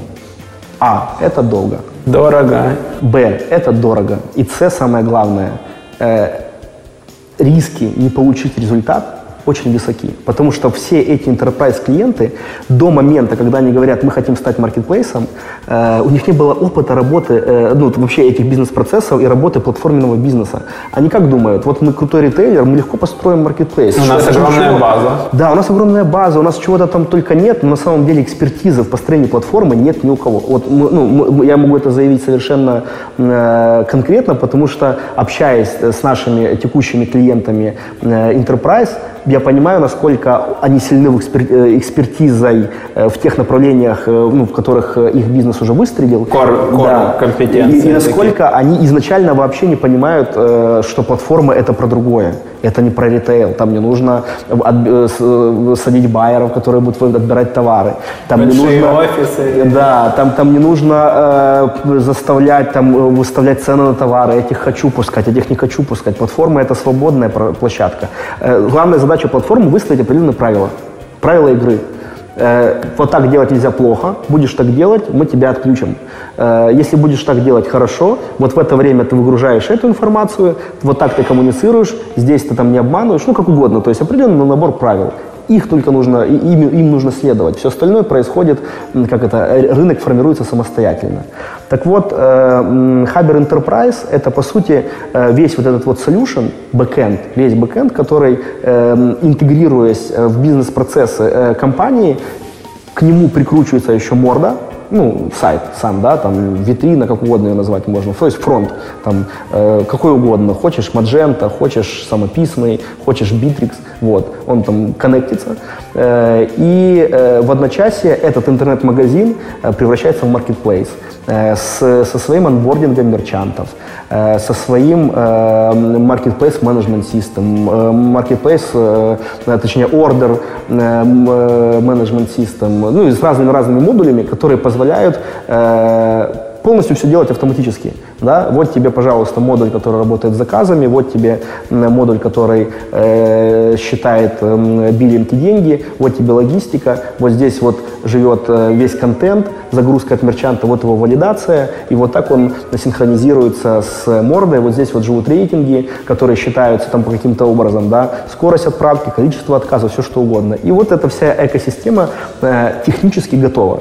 А – это долго. Дорого. Б – это дорого. И С – самое главное э, – риски не получить результат очень высоки. Потому что все эти enterprise клиенты до момента, когда они говорят, мы хотим стать маркетплейсом, э, у них не было опыта работы, э, ну, вообще этих бизнес-процессов и работы платформенного бизнеса. Они как думают, вот мы крутой ритейлер, мы легко построим маркетплейс. У нас огромная база. Да, у нас огромная база, у нас чего-то там только нет, но на самом деле экспертизы в построении платформы нет ни у кого. Вот ну, я могу это заявить совершенно э, конкретно, потому что общаясь с нашими текущими клиентами э, enterprise, я понимаю, насколько они сильны в экспер, э, экспертизой э, в тех направлениях, э, ну, в которых их бизнес уже выстрелил. Кор, кор да. компетенции. И, и насколько такие. они изначально вообще не понимают, что платформа это про другое. Это не про ритейл. Там не нужно садить байеров, которые будут отбирать товары. Там Большие не нужно, офисы. Да, там, там не нужно э, заставлять, там, выставлять цены на товары. Этих хочу пускать, этих не хочу пускать. Платформа это свободная площадка. Э, главная задача платформы выстроить определенные правила. Правила игры. Э, вот так делать нельзя плохо, будешь так делать, мы тебя отключим. Э, если будешь так делать хорошо, вот в это время ты выгружаешь эту информацию, вот так ты коммуницируешь, здесь ты там не обманываешь, ну как угодно, то есть определенный набор правил. Их только нужно, им, им нужно следовать. Все остальное происходит, как это, рынок формируется самостоятельно. Так вот, э, Haber Enterprise – это, по сути, э, весь вот этот вот solution, backend, весь backend, который, э, интегрируясь в бизнес-процессы компании, к нему прикручивается еще морда, ну, сайт сам, да, там, витрина, как угодно ее назвать можно, то есть фронт, там, э, какой угодно, хочешь Magenta, хочешь самописный, хочешь Bittrex, вот, он там коннектится, э, и э, в одночасье этот интернет-магазин э, превращается в marketplace э, со своим анбордингом мерчантов, со своим э, marketplace management system, э, marketplace, э, точнее, order э, management system, ну, и с разными-разными модулями, которые позволяют э, полностью все делать автоматически. Да? Вот тебе, пожалуйста, модуль, который работает с заказами, вот тебе модуль, который э, считает э, биллинг и деньги, вот тебе логистика, вот здесь вот живет э, весь контент, загрузка от мерчанта, вот его валидация, и вот так он синхронизируется с мордой, вот здесь вот живут рейтинги, которые считаются там по каким-то образом, да, скорость отправки, количество отказов, все что угодно. И вот эта вся экосистема э, технически готова.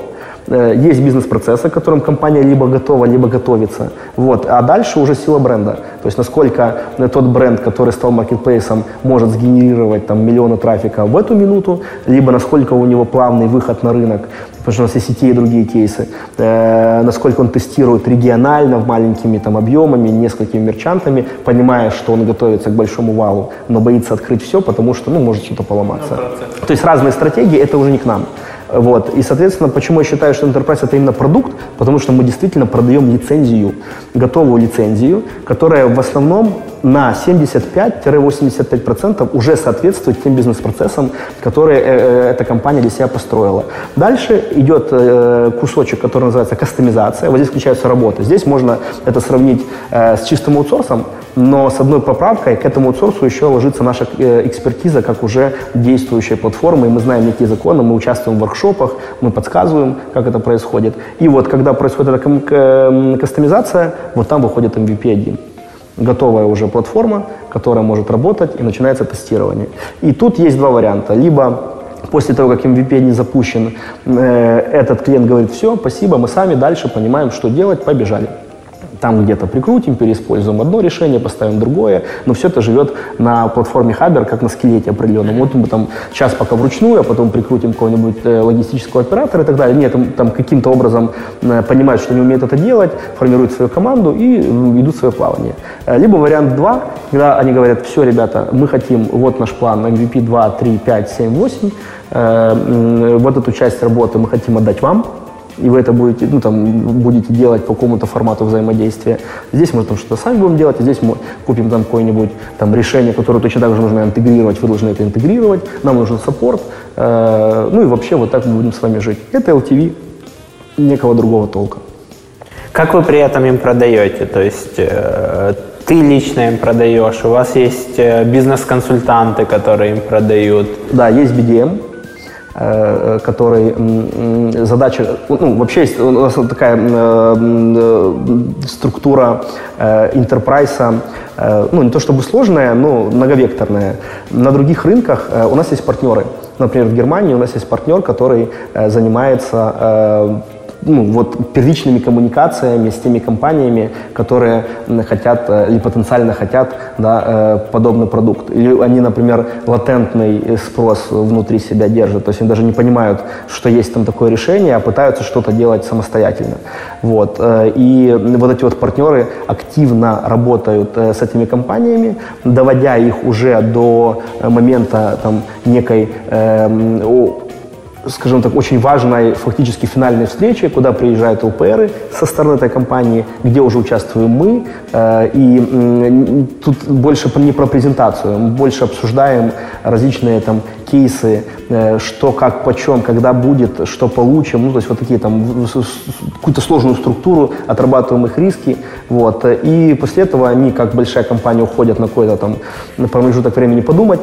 Э, есть бизнес-процессы, к которым компания либо готова, либо готовится. Вот. А дальше уже сила бренда. То есть насколько тот бренд, который стал маркетплейсом, может сгенерировать там, миллионы трафика в эту минуту, либо насколько у него плавный выход на рынок, потому что у нас есть и те, и другие кейсы, э, насколько он тестирует регионально, маленькими там, объемами, несколькими мерчантами, понимая, что он готовится к большому валу, но боится открыть все, потому что ну, может что-то поломаться. Ну, То есть разные стратегии, это уже не к нам. Вот. И, соответственно, почему я считаю, что Enterprise это именно продукт? Потому что мы действительно продаем лицензию, готовую лицензию, которая в основном на 75-85% уже соответствует тем бизнес-процессам, которые э, э, эта компания для себя построила. Дальше идет э, кусочек, который называется кастомизация. Вот здесь включаются работы. Здесь можно это сравнить с чистым аутсорсом, но с одной поправкой к этому аутсорсу еще ложится наша экспертиза как уже действующая платформа, и мы знаем некие законы, мы участвуем в воркшопах, мы подсказываем, как это происходит. И вот когда происходит эта кастомизация, вот там выходит MVP 1 готовая уже платформа, которая может работать, и начинается тестирование. И тут есть два варианта. Либо после того, как MVP не запущен, э, этот клиент говорит, все, спасибо, мы сами дальше понимаем, что делать, побежали там где-то прикрутим, переиспользуем одно решение, поставим другое, но все это живет на платформе Хабер, как на скелете определенном. Вот мы там сейчас пока вручную, а потом прикрутим какого-нибудь э, логистического оператора и так далее. Нет, там, там каким-то образом э, понимают, что не умеют это делать, формируют свою команду и идут свое плавание. Э, либо вариант 2, когда они говорят, все, ребята, мы хотим, вот наш план, MVP 2, 3, 5, 7, 8, вот эту часть работы мы хотим отдать вам, и вы это будете, ну, там, будете делать по какому-то формату взаимодействия. Здесь мы там что-то сами будем делать, а здесь мы купим там какое-нибудь там решение, которое точно так же нужно интегрировать, вы должны это интегрировать, нам нужен саппорт, э, ну и вообще вот так мы будем с вами жить. Это LTV, некого другого толка. Как вы при этом им продаете? То есть э, ты лично им продаешь, у вас есть э, бизнес-консультанты, которые им продают? Да, есть BDM, который задача, ну, вообще есть у нас такая э, структура интерпрайса, э, ну, не то чтобы сложная, но многовекторная. На других рынках у нас есть партнеры. Например, в Германии у нас есть партнер, который занимается ну, вот, первичными коммуникациями с теми компаниями, которые хотят э, или потенциально хотят да, э, подобный продукт. Или они, например, латентный спрос внутри себя держат, то есть они даже не понимают, что есть там такое решение, а пытаются что-то делать самостоятельно. Вот. Э, и вот эти вот партнеры активно работают с этими компаниями, доводя их уже до момента там, некой э, скажем так, очень важной фактически финальной встречи, куда приезжают ЛПРы со стороны этой компании, где уже участвуем мы. Э, и тут больше не про презентацию, мы больше обсуждаем различные там кейсы, э, что, как, почем, когда будет, что получим. Ну, то есть вот такие там, какую-то сложную структуру, отрабатываем их риски. Вот. И после этого они, как большая компания, уходят на какой-то там промежуток времени подумать.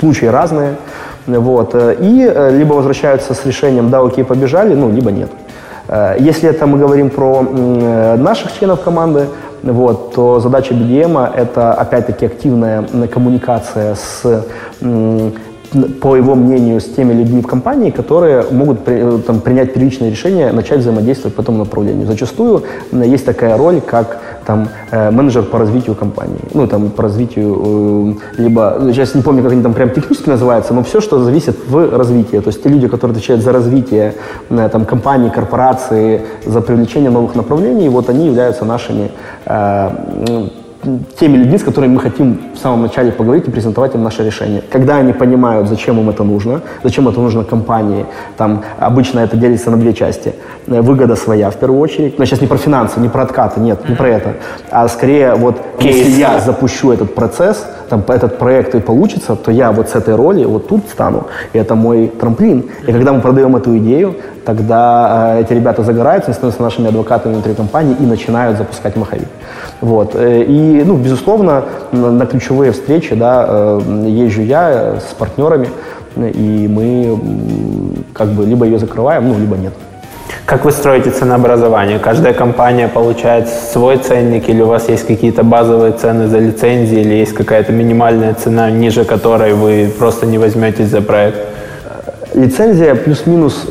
Случаи разные. Вот. Э, и э, либо возвращаются с решением «да, окей, побежали», ну, либо нет. Э, если это мы говорим про наших членов команды, вот, то задача BDM – это, опять-таки, активная коммуникация с по его мнению, с теми людьми в компании, которые могут при, там, принять первичное решение, начать взаимодействовать по этому направлению. Зачастую есть такая роль, как там, э, менеджер по развитию компании, ну, там, по развитию, э, либо, сейчас не помню, как они там прям технически называются, но все, что зависит в развитии. То есть те люди, которые отвечают за развитие э, там, компании, корпорации, за привлечение новых направлений, вот они являются нашими э, теми людьми, с которыми мы хотим в самом начале поговорить и презентовать им наше решение. Когда они понимают, зачем им это нужно, зачем это нужно компании, там обычно это делится на две части. Выгода своя в первую очередь. Но сейчас не про финансы, не про откаты, нет, не про это. А скорее вот, Кейс. если я запущу этот процесс, там, этот проект и получится, то я вот с этой роли вот тут стану. И это мой трамплин. И когда мы продаем эту идею, тогда э, эти ребята загораются, они становятся нашими адвокатами внутри компании и начинают запускать маховик. Вот. Э, и, ну, безусловно, на, на ключевые встречи да, э, езжу я с партнерами, и мы как бы либо ее закрываем, ну, либо нет. Как вы строите ценообразование? Каждая компания получает свой ценник или у вас есть какие-то базовые цены за лицензии или есть какая-то минимальная цена, ниже которой вы просто не возьметесь за проект? Лицензия плюс-минус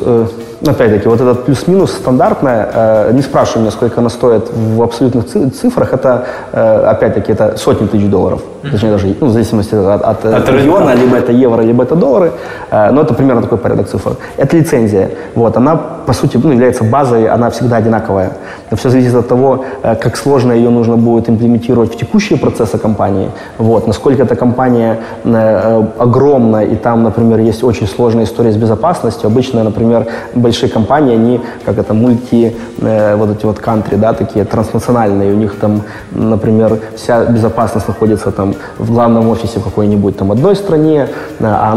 опять-таки, вот этот плюс-минус стандартное, э, не спрашиваю меня, сколько она стоит в абсолютных цифрах, это, э, опять-таки, это сотни тысяч долларов. Точнее, даже, ну, в зависимости от, от, от региона, либо это евро, либо это доллары, э, но это примерно такой порядок цифр. Это лицензия. Вот, она, по сути, ну, является базой, она всегда одинаковая. Но все зависит от того, э, как сложно ее нужно будет имплементировать в текущие процессы компании, вот, насколько эта компания э, э огромная, и там, например, есть очень сложная история с безопасностью. Обычно, например, большие компании, они, как это, мульти, э, вот эти вот кантри, да, такие транснациональные, у них там, например, вся безопасность находится там в главном офисе в какой-нибудь там одной стране, а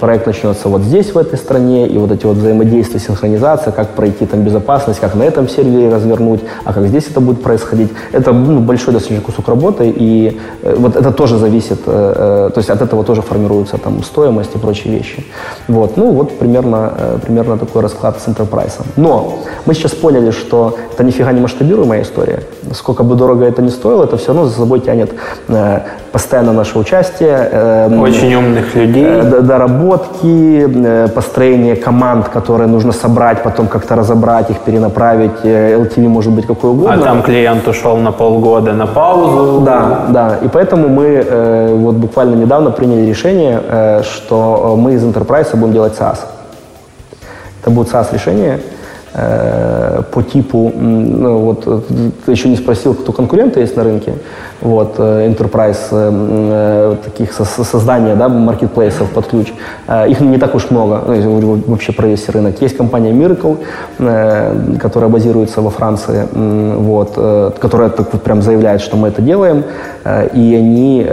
проект начнется вот здесь, в этой стране, и вот эти вот взаимодействия, синхронизация, как пройти там безопасность, как на этом сервере развернуть, а как здесь это будет происходить. Это ну, большой достаточно кусок работы, и э, вот это тоже зависит, э, э, то есть от этого тоже формируется там стоимость и прочие вещи. Вот, ну вот примерно, примерно такой расклад с Enterprise. Но мы сейчас поняли, что это нифига не масштабируемая история. Сколько бы дорого это ни стоило, это все равно за собой тянет э, постоянно наше участие. Э, Очень умных людей. Э, доработки, э, построение команд, которые нужно собрать, потом как-то разобрать их, перенаправить. LTV может быть какой угодно. А там клиент ушел на полгода на паузу. Да, да. И поэтому мы э, вот буквально недавно приняли решение, э, что мы из Enterprise будем делать SaaS. Это будет SaaS-решение э, по типу, ну, вот ты еще не спросил, кто конкуренты есть на рынке, вот, э, enterprise э, таких создания, да, маркетплейсов под ключ. Их не так уж много, ну, вообще про весь рынок. Есть компания Miracle, которая базируется во Франции, вот, которая так вот прям заявляет, что мы это делаем, и они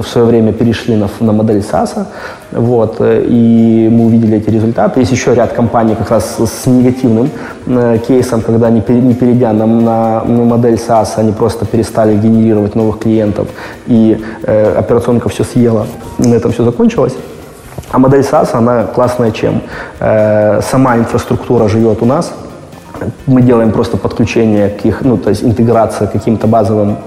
в свое время перешли на, на модель SaaS, вот, и мы увидели эти результаты. Есть еще ряд компаний как раз с негативным кейсом, когда не, перейдя на, на, на модель SaaS, они просто перестали генерировать новых клиентов, и э, операционка все съела, на этом все закончилось. А модель SaaS, она классная чем? Э, сама инфраструктура живет у нас, мы делаем просто подключение к их, ну, то есть интеграция к каким-то базовым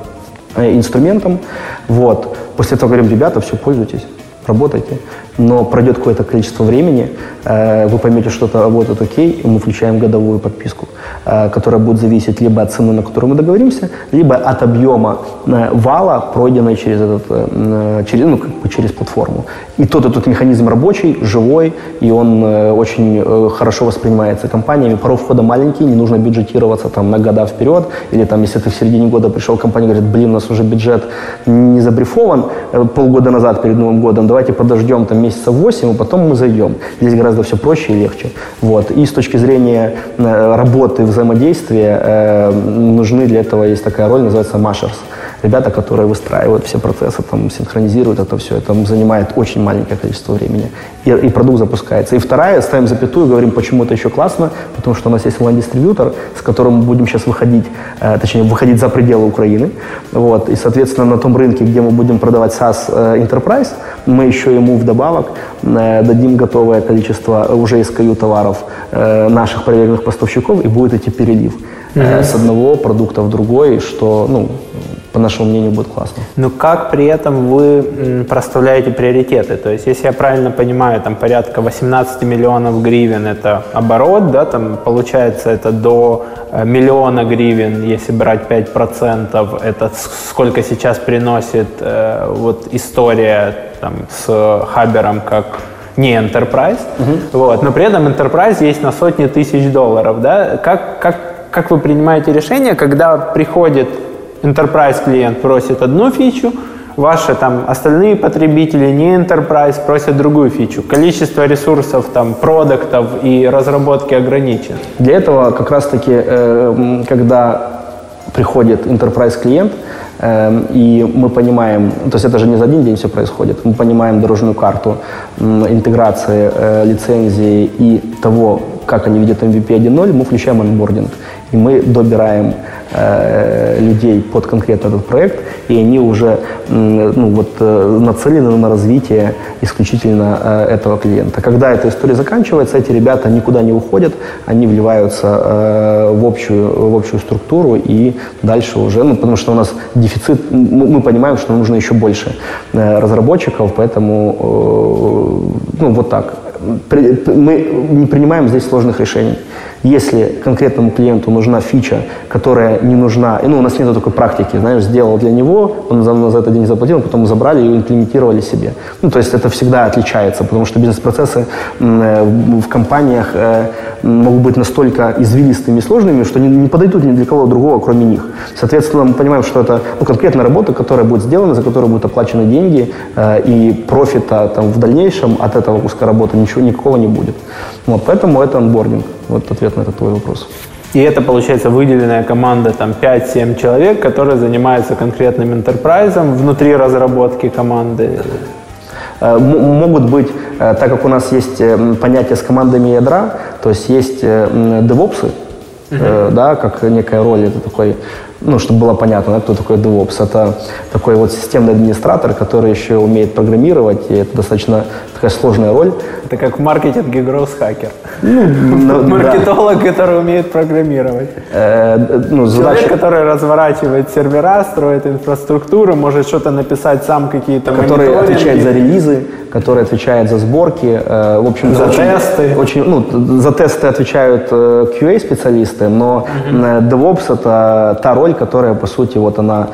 э, инструментам. Вот. После этого говорим, ребята, все, пользуйтесь, работайте но пройдет какое-то количество времени, э, вы поймете, что это работает окей, и мы включаем годовую подписку, э, которая будет зависеть либо от цены, на которую мы договоримся, либо от объема э, вала, пройденной через, этот, через, ну, как бы через платформу. И тот этот механизм рабочий, живой, и он очень хорошо воспринимается компаниями. Порог входа маленький, не нужно бюджетироваться там, на года вперед, или там, если ты в середине года пришел, компания говорит, блин, у нас уже бюджет не забрифован полгода назад перед Новым годом, давайте подождем там месяцев 8, и потом мы зайдем. Здесь гораздо все проще и легче. Вот. И с точки зрения э, работы, взаимодействия э, нужны для этого, есть такая роль, называется машерс ребята, которые выстраивают все процессы, там, синхронизируют это все. Это занимает очень маленькое количество времени. И, и продукт запускается. И вторая, ставим запятую, говорим, почему это еще классно, потому что у нас есть онлайн-дистрибьютор, с которым мы будем сейчас выходить, э, точнее, выходить за пределы Украины. Вот. И, соответственно, на том рынке, где мы будем продавать SaaS э, Enterprise, мы еще ему вдобавок э, дадим готовое количество уже SKU товаров э, наших проверенных поставщиков, и будет идти перелив mm-hmm. с одного продукта в другой, что, ну, по нашему мнению, будет классно. Но как при этом вы проставляете приоритеты? То есть, если я правильно понимаю, там порядка 18 миллионов гривен – это оборот, да, там получается это до э, миллиона гривен, если брать 5%, это сколько сейчас приносит э, вот история там, с Хабером как не Enterprise, угу. вот, но при этом Enterprise есть на сотни тысяч долларов, да? Как, как, как вы принимаете решение, когда приходит Enterprise клиент просит одну фичу, ваши там остальные потребители, не Enterprise, просят другую фичу. Количество ресурсов, там, продуктов и разработки ограничено. Для этого как раз-таки, э, когда приходит Enterprise клиент, э, и мы понимаем, то есть это же не за один день все происходит, мы понимаем дорожную карту интеграции, э, лицензии и того, как они видят MVP 1.0, мы включаем онбординг. И мы добираем Э, людей под конкретно этот проект, и они уже ну, вот, э, нацелены на развитие исключительно э, этого клиента. Когда эта история заканчивается, эти ребята никуда не уходят, они вливаются в общую, в общую структуру и дальше уже, ну, потому что у нас дефицит, мы понимаем, что нужно еще больше разработчиков, поэтому ну, вот так. мы не принимаем здесь сложных решений. Если конкретному клиенту нужна фича, которая не нужна, ну, у нас нет такой практики, знаешь, сделал для него, он за, за это деньги заплатил, потом забрали и имплементировали себе. Ну, то есть это всегда отличается, потому что бизнес-процессы э, в компаниях э, могут быть настолько извилистыми и сложными, что не, не подойдут ни для кого другого, кроме них. Соответственно, мы понимаем, что это ну, конкретная работа, которая будет сделана, за которую будут оплачены деньги, э, и профита там, в дальнейшем от этого куска работы ничего никакого не будет. Вот, поэтому это анбординг. Вот ответ на этот твой вопрос. И это, получается, выделенная команда, там, 5-7 человек, которые занимаются конкретным интерпрайзом внутри разработки команды. Э, могут быть, э, так как у нас есть э, понятие с командами ядра, то есть есть девопсы, uh-huh. да, как некая роль, это такой ну, чтобы было понятно, да, кто такой DevOps. Это такой вот системный администратор, который еще умеет программировать, и это достаточно такая сложная роль. Это как в маркетинге гроус-хакер. Ну, Маркетолог, который умеет программировать. Э, ну, Человек, который разворачивает сервера, строит инфраструктуру, может что-то написать сам, какие-то Который отвечает за релизы, который отвечает за сборки. Э, в общем, за очень, тесты. Очень, ну, за тесты отвечают э, QA-специалисты, но. DevOps — это та роль, которая, по сути, вот она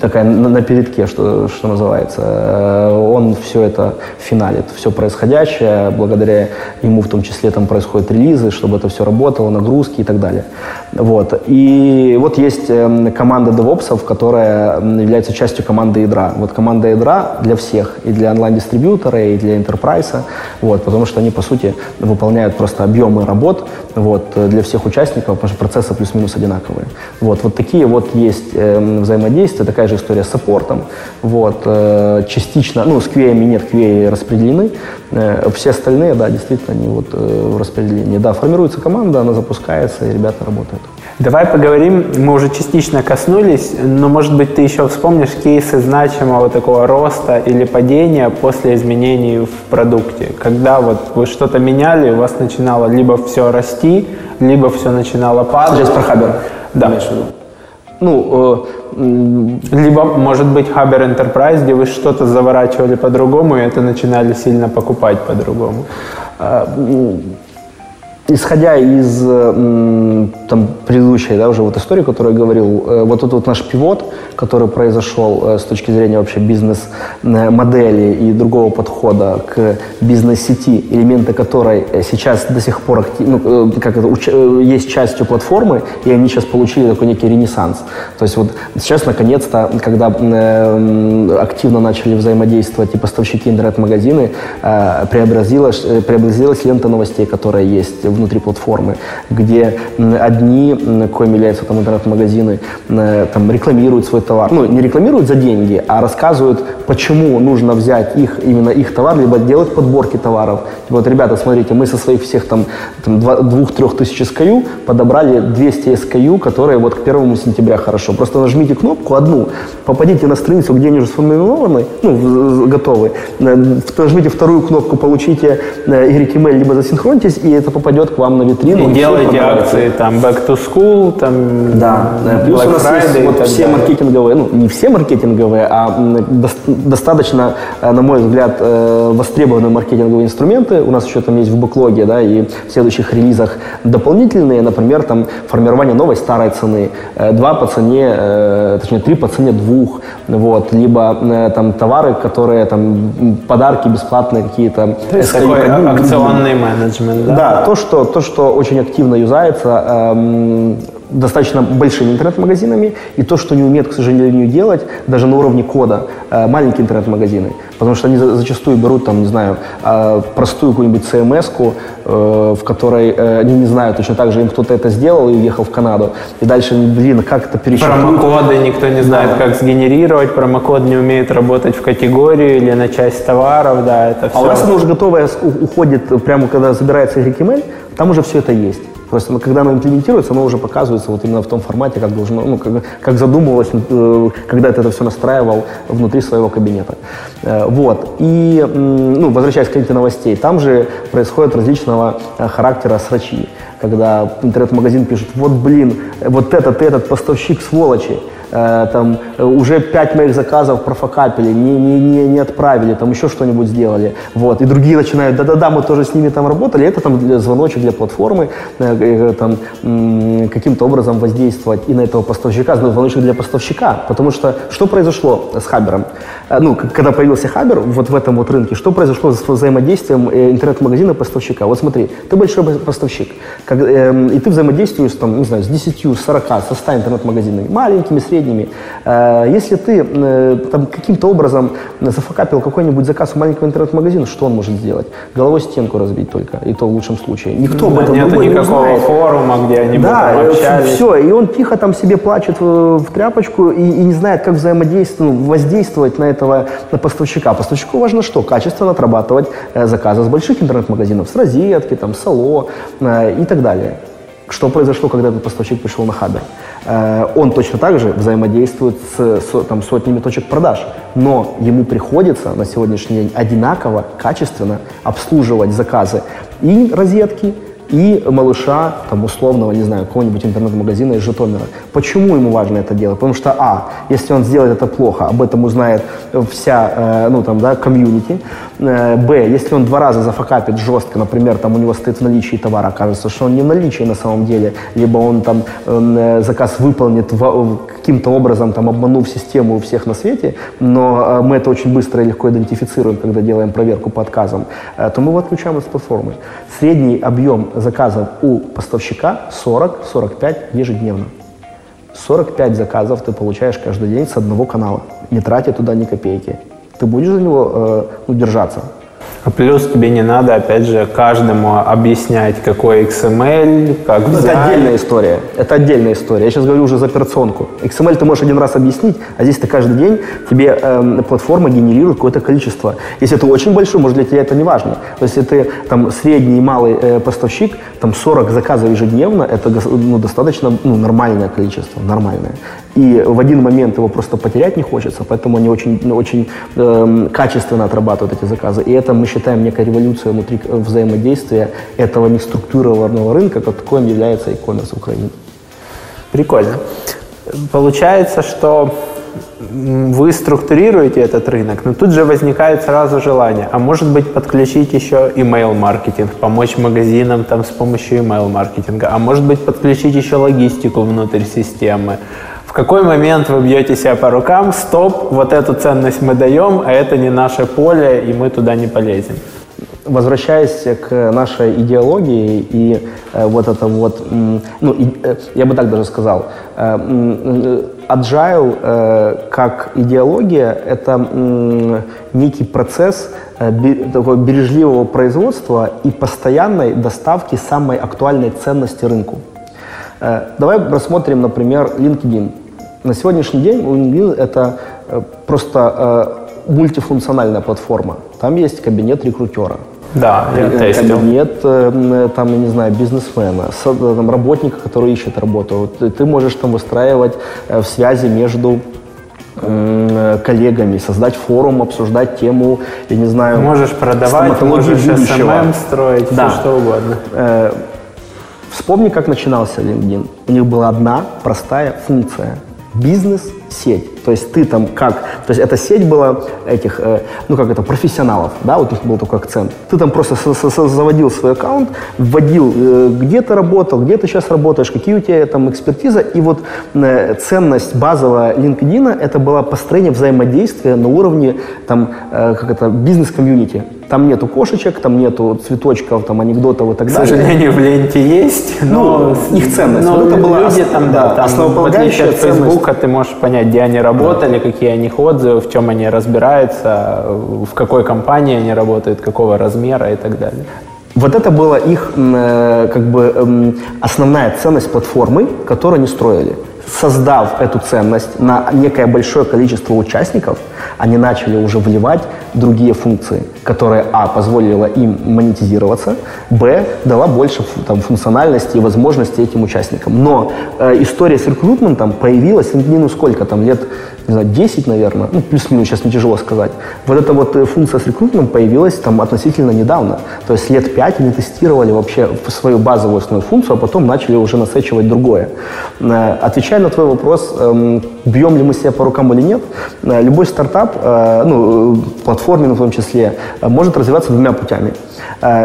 такая на, на передке, что, что называется. Он все это финалит, все происходящее, благодаря ему в том числе там происходят релизы, чтобы это все работало, нагрузки и так далее. Вот. И вот есть эм, команда DevOps, которая является частью команды ядра. Вот команда ядра для всех, и для онлайн-дистрибьютора, и для enterprise, вот, потому что они, по сути, выполняют просто объемы работ вот, для всех участников, потому что процессы плюс-минус одинаковые. Вот, вот такие вот есть э, взаимодействия, такая же история с саппортом. Вот, э, частично, ну, с QA нет, QA распределены, все остальные, да, действительно, они вот э, в распределении. Да, формируется команда, она запускается, и ребята работают. Давай поговорим, мы уже частично коснулись, но, может быть, ты еще вспомнишь кейсы значимого такого роста или падения после изменений в продукте, когда вот вы что-то меняли, у вас начинало либо все расти, либо все начинало падать. Сейчас про Хабер. Да. Ну, э, либо, может быть, Хабер Enterprise, где вы что-то заворачивали по-другому, и это начинали сильно покупать по-другому. Исходя из там, предыдущей да, уже вот истории, которую я говорил, э, вот тут вот наш пивот, который произошел э, с точки зрения вообще бизнес-модели и другого подхода к бизнес-сети, элементы которой сейчас до сих пор ну, как это, есть частью платформы, и они сейчас получили такой некий ренессанс. То есть вот сейчас наконец-то, когда активно начали взаимодействовать и поставщики интернет-магазины, преобразилась, преобразилась лента новостей, которая есть внутри платформы, где одни, коими являются там интернет-магазины, там рекламируют свой товар. Ну, не рекламируют за деньги, а рассказывают, почему нужно взять их, именно их товар, либо делать подборки товаров. Типа, вот, ребята, смотрите, мы со своих всех там, там 2-3 тысяч SKU подобрали 200 SKU, которые вот к 1 сентября хорошо. Просто нажмите кнопку одну, попадите на страницу, где они уже сформированы, ну, готовы, нажмите вторую кнопку, получите y либо засинхронитесь, и это попадет придет к вам на витрину. И делайте акции там back to school, там да. Плюс Black у нас Friday есть вот все далее. маркетинговые, ну не все маркетинговые, а достаточно, э, на мой взгляд, э, востребованные маркетинговые инструменты. У нас еще там есть в бэклоге, да, и в следующих релизах дополнительные, например, там формирование новой старой цены, э, два по цене, точнее три по цене двух, вот, либо там товары, которые там подарки бесплатные какие-то. То есть такой акционный менеджмент, да? Да, то, что что, то, что очень активно юзается эм, достаточно большими интернет-магазинами, и то, что не умеют, к сожалению, делать, даже на уровне кода, э, маленькие интернет-магазины. Потому что они за, зачастую берут, там, не знаю, э, простую какую-нибудь CMS-ку, э, в которой они не знают точно так же, им кто-то это сделал и уехал в Канаду. И дальше, блин, как это пересчитать? Промокоды никто не знает, да. как сгенерировать, промокод не умеет работать в категорию или на часть товаров, да, это все. А у нас оно уже готовое уходит, прямо когда забирается HTML, там уже все это есть. Просто когда оно имплементируется, оно уже показывается вот именно в том формате, как должно, ну, как, как задумывалось, э, когда ты это все настраивал внутри своего кабинета. Э, вот. И, ну, возвращаясь к ленте новостей, там же происходят различного э, характера срачи когда интернет-магазин пишет, вот блин, вот этот, этот поставщик сволочи, э, там уже пять моих заказов профокапили, не, не, не, не отправили, там еще что-нибудь сделали, вот, и другие начинают, да-да-да, мы тоже с ними там работали, это там для, звоночек для платформы, э, э, там каким-то образом воздействовать и на этого поставщика, звоночек для поставщика, потому что что произошло с Хабером? Э, ну, когда появился Хабер вот в этом вот рынке, что произошло с взаимодействием э, интернет-магазина и поставщика? Вот смотри, ты большой поставщик, как, э, и ты взаимодействуешь там, не знаю, с 10, 40, со 100 интернет-магазинами, маленькими, средними. Э, если ты э, там каким-то образом зафакапил какой-нибудь заказ у маленького интернет-магазина, что он может сделать? Головой стенку разбить только, и то в лучшем случае. Никто об этом нет никакого не форума, где они да, общались. все, и он тихо там себе плачет в, в тряпочку и, и не знает, как взаимодействовать, ну, воздействовать на этого на поставщика. Поставщику важно что? Качественно отрабатывать э, заказы с больших интернет-магазинов, с розетки, там, с АЛО э, и так далее. Что произошло, когда этот поставщик пришел на Хабер? Э, он точно так же взаимодействует с, там, сотнями точек продаж, но ему приходится на сегодняшний день одинаково, качественно обслуживать заказы и розетки, и малыша, там, условного, не знаю, какого-нибудь интернет-магазина из Житомира. Почему ему важно это делать? Потому что, а, если он сделает это плохо, об этом узнает вся, э, ну, там, да, комьюнити. Э, б, если он два раза зафакапит жестко, например, там у него стоит в наличии товара, окажется, что он не в наличии на самом деле, либо он там э, заказ выполнит в, каким-то образом, там, обманув систему у всех на свете, но э, мы это очень быстро и легко идентифицируем, когда делаем проверку по отказам, э, то мы его отключаем из платформы. Средний объем заказов у поставщика 40-45 ежедневно. 45 заказов ты получаешь каждый день с одного канала, не тратя туда ни копейки. Ты будешь за него э, ну, держаться? А плюс тебе не надо, опять же, каждому объяснять, какой XML, как взять. Это отдельная история. Это отдельная история. Я сейчас говорю уже за операционку. XML ты можешь один раз объяснить, а здесь ты каждый день тебе э, платформа генерирует какое-то количество. Если это очень большой, может для тебя это не важно. Но если ты там средний и малый э, поставщик, там 40 заказов ежедневно, это ну, достаточно ну, нормальное количество, нормальное. И в один момент его просто потерять не хочется, поэтому они очень, ну, очень э, качественно отрабатывают эти заказы. И это мы считаем некой революцией внутри взаимодействия этого неструктурированного рынка, каким является e-commerce в Украине. Прикольно. Получается, что вы структурируете этот рынок, но тут же возникает сразу желание, а может быть подключить еще email-маркетинг, помочь магазинам там с помощью email-маркетинга, а может быть подключить еще логистику внутрь системы, какой момент вы бьете себя по рукам, стоп, вот эту ценность мы даем, а это не наше поле, и мы туда не полезем? Возвращаясь к нашей идеологии и э, вот это вот, ну, э, я бы так даже сказал, э, agile э, как идеология – это некий процесс такого бережливого производства и постоянной доставки самой актуальной ценности рынку. Давай рассмотрим, например, LinkedIn. На сегодняшний день LinkedIn это э, просто э, мультифункциональная платформа. Там есть кабинет рекрутера. Да, я э, тестил. Кабинет, там, я не знаю, бизнесмена, там, работника, который ищет работу. Ты можешь там выстраивать связи между коллегами, создать форум, обсуждать тему, я не знаю, Можешь продавать, можешь SMM строить, да. все что угодно. Вспомни, как начинался LinkedIn. У них была одна простая функция – бизнес-сеть. То есть ты там как... То есть эта сеть была этих, э, ну как это, профессионалов, да, вот у них был такой акцент. Ты там просто заводил свой аккаунт, вводил, э, где ты работал, где ты сейчас работаешь, какие у тебя там экспертиза. И вот э, ценность базовая LinkedIn это было построение взаимодействия на уровне там, как это, бизнес-комьюнити. Там нету кошечек, там нету цветочков, там анекдотов и так далее. К сожалению, в ленте есть, но ну, их ценность. Но вот это была люди там, да, там, основополагающая в отличие от Фейсбука, ты можешь понять, где они работают, работали, какие у них отзывы, в чем они разбираются, в какой компании они работают, какого размера и так далее. Вот это была их э, как бы основная ценность платформы, которую они строили. Создав эту ценность на некое большое количество участников, они начали уже вливать другие функции, которые, а, позволила им монетизироваться, б, дала больше там, функциональности и возможностей этим участникам. Но э, история с рекрутментом появилась, ну, сколько там, лет не знаю, 10, наверное, ну, плюс-минус, сейчас не тяжело сказать. Вот эта вот э, функция с рекрутментом появилась там относительно недавно. То есть лет 5 они тестировали вообще свою базовую основную функцию, а потом начали уже насечивать другое. Э, отвечая на твой вопрос, эм, бьем ли мы себя по рукам или нет, э, любой стартап, ну, платформенный в том числе, может развиваться двумя путями.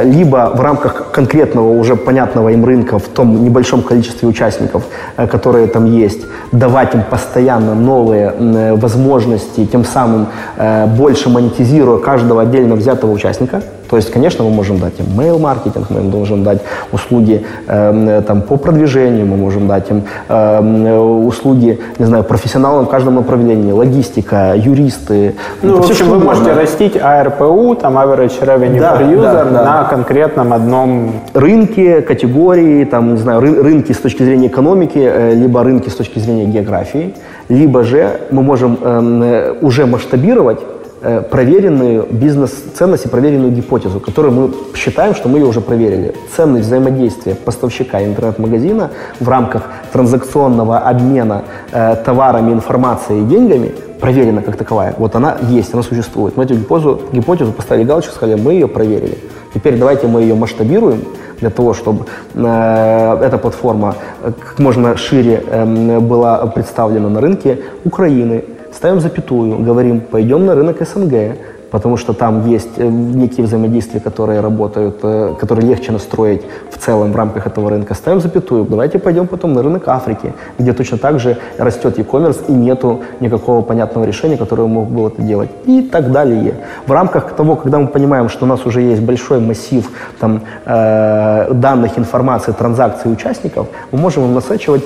Либо в рамках конкретного уже понятного им рынка в том небольшом количестве участников, которые там есть, давать им постоянно новые Э, возможности, тем самым э, больше монетизируя каждого отдельно взятого участника. То есть, конечно, мы можем дать им mail-маркетинг, мы им можем дать услуги э, там, по продвижению, мы можем дать им э, услуги, не знаю, профессионалам в каждом направлении, логистика, юристы. Ну, в общем, вы можете растить ARPU, там average revenue да, per user да, да. на конкретном одном рынке, категории, там, не знаю, ры рынки с точки зрения экономики, э, либо рынки с точки зрения географии, либо же мы можем эм, э, уже масштабировать Э, проверенную бизнес-ценность и проверенную гипотезу, которую мы считаем, что мы ее уже проверили. Ценность взаимодействия поставщика интернет-магазина в рамках транзакционного обмена э, товарами, информацией и деньгами проверена как таковая. Вот она есть, она существует. Мы эту гипотезу, гипотезу поставили галочку, сказали, мы ее проверили. Теперь давайте мы ее масштабируем для того, чтобы э, эта платформа как можно шире э, была представлена на рынке Украины, ставим запятую, говорим, пойдем на рынок СНГ, потому что там есть э, некие взаимодействия, которые работают, э, которые легче настроить в целом в рамках этого рынка. Ставим запятую, давайте пойдем потом на рынок Африки, где точно так же растет e-commerce и нету никакого понятного решения, которое мог бы это делать. И так далее. В рамках того, когда мы понимаем, что у нас уже есть большой массив там, э, данных, информации, транзакций участников, мы можем им насачивать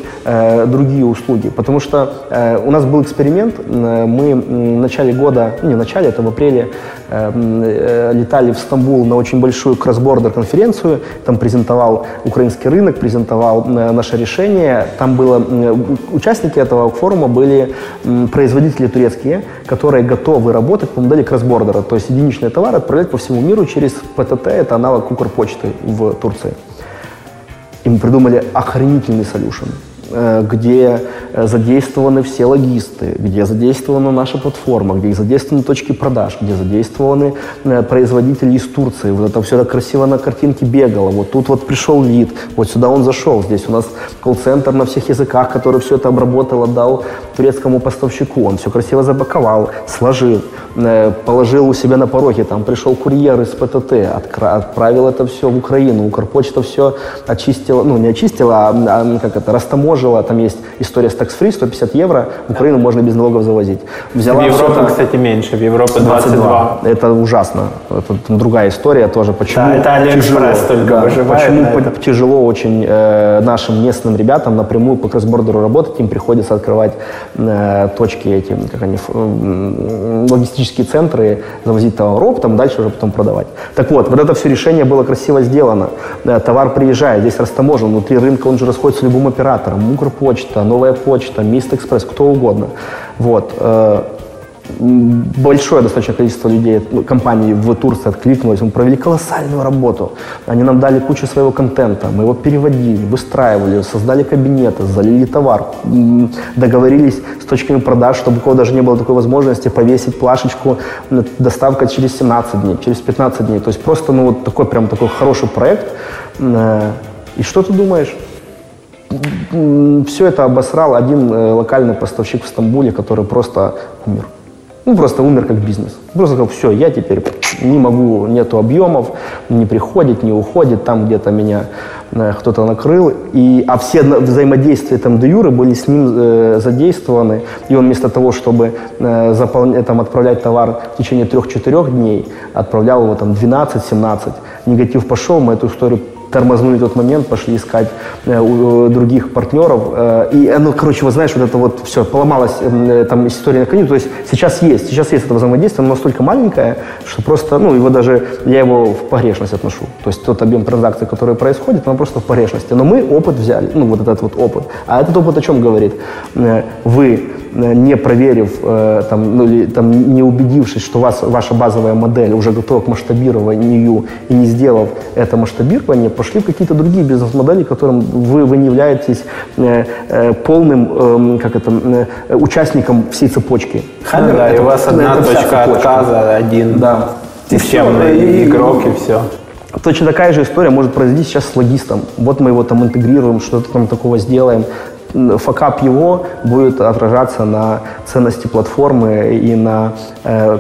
другие услуги. Потому что у нас был эксперимент, мы в начале года, ну, не в начале, это в апреле э, летали в Стамбул на очень большую кросс-бордер конференцию, там презентовал украинский рынок, презентовал э, наше решение. Там было, участники этого форума были производители турецкие, которые готовы работать по модели кросс-бордера, то есть единичные товары отправлять по всему миру через ПТТ, это аналог Укрпочты в Турции. И мы придумали охренительный солюшен. Э, где э, задействованы все логисты, где задействована наша платформа, где задействованы точки продаж, где задействованы э, производители из Турции. Вот это все так красиво на картинке бегало. Вот тут вот пришел лид, вот сюда он зашел. Здесь у нас колл-центр на всех языках, который все это обработал, отдал турецкому поставщику. Он все красиво запаковал, сложил, положил у себя на пороге. Там пришел курьер из ПТТ, отправил это все в Украину. Укрпочта все очистила, ну не очистила, а, а как это, растаможила положила, там есть история с tax-free, 150 евро, в Украину можно без налогов завозить. Взяла в Европе, это, кстати, меньше, в Европе 22. 22. Это ужасно. Это другая история тоже. Почему да, это Алиэкспресс только да, выживает. Почему по- тяжело очень э, нашим местным ребятам напрямую по cross-border у работать, им приходится открывать э, точки эти, как они, э, логистические центры, завозить товар там дальше уже потом продавать. Так вот, вот это все решение было красиво сделано. Э, товар приезжает, здесь растаможен, внутри рынка он же расходится с любым оператором Укрпочта, Новая почта, Meest Express, кто угодно. Вот. Э, большое достаточно количество людей, ну, компаний в Турции откликнулось, мы провели колоссальную работу. Они нам дали кучу своего контента, мы его переводили, выстраивали, создали кабинеты, залили товар, договорились с точками продаж, чтобы у кого даже не было такой возможности повесить плашечку, доставка через 17 дней, через 15 дней. То есть просто ну, вот такой прям такой хороший проект. Э, и что ты думаешь? Все это обосрал один э, локальный поставщик в Стамбуле, который просто умер. Ну, просто умер как бизнес. Просто сказал, все, я теперь не могу, нету объемов, не приходит, не уходит, там где-то меня э, кто-то накрыл. И, а все взаимодействия там до Юры были с ним э, задействованы. И он вместо того, чтобы э, заполнять, там, отправлять товар в течение трех-четырех дней, отправлял его там 12-17. Негатив пошел, мы эту историю тормознули тот момент, пошли искать э, у, других партнеров. Э, и, ну, короче, вот знаешь, вот это вот все, поломалась э, там история на коню. То есть сейчас есть, сейчас есть это взаимодействие, но настолько маленькое, что просто, ну, его даже, я его в погрешность отношу. То есть тот объем транзакций, который происходит, он просто в погрешности. Но мы опыт взяли, ну, вот этот вот опыт. А этот опыт о чем говорит? Вы э, не проверив, э, там, ну, или там, не убедившись, что вас, ваша базовая модель уже готова к масштабированию и не сделав это масштабирование, пошли в какие-то другие бизнес-модели, которым вы, вы не являетесь э, э, полным э, как это, э, участником всей цепочки. Хаммер, ну, да, это, и у вас одна точка отказа, один да. системный и, игрок, и, и все. Точно такая же история может произойти сейчас с логистом. Вот мы его там интегрируем, что-то там такого сделаем. Факап его будет отражаться на ценности платформы и на э,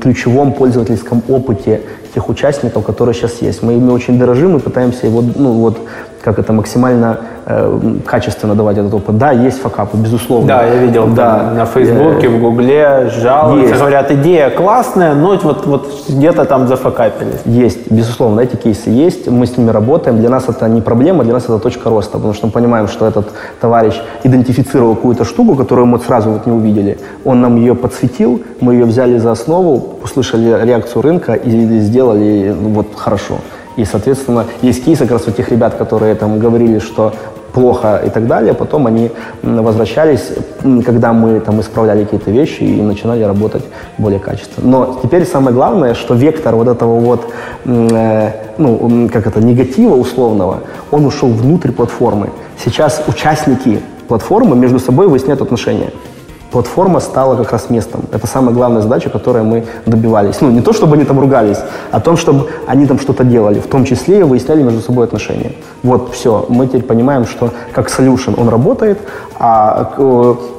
ключевом пользовательском опыте тех участников, которые сейчас есть. Мы ими очень дорожим и пытаемся его ну, вот, как это максимально э, качественно давать этот опыт. Да, есть факапы, безусловно. Да, я видел да. на Фейсбуке, в Гугле жалуются, говорят, идея классная, но вот, вот где-то там зафакапились. Есть, безусловно, эти кейсы есть, мы с ними работаем. Для нас это не проблема, для нас это точка роста, потому что мы понимаем, что этот товарищ идентифицировал какую-то штуку, которую мы сразу вот не увидели. Он нам ее подсветил, мы ее взяли за основу, услышали реакцию рынка и сделали вот хорошо. И, соответственно, есть кейсы как раз у тех ребят, которые там говорили, что плохо и так далее. Потом они возвращались, когда мы там исправляли какие-то вещи и начинали работать более качественно. Но теперь самое главное, что вектор вот этого вот, э, ну, как это, негатива условного, он ушел внутрь платформы. Сейчас участники платформы между собой выясняют отношения платформа стала как раз местом. Это самая главная задача, которой мы добивались. Ну, не то, чтобы они там ругались, а том, чтобы они там что-то делали, в том числе и выясняли между собой отношения. Вот, все. Мы теперь понимаем, что как solution он работает, а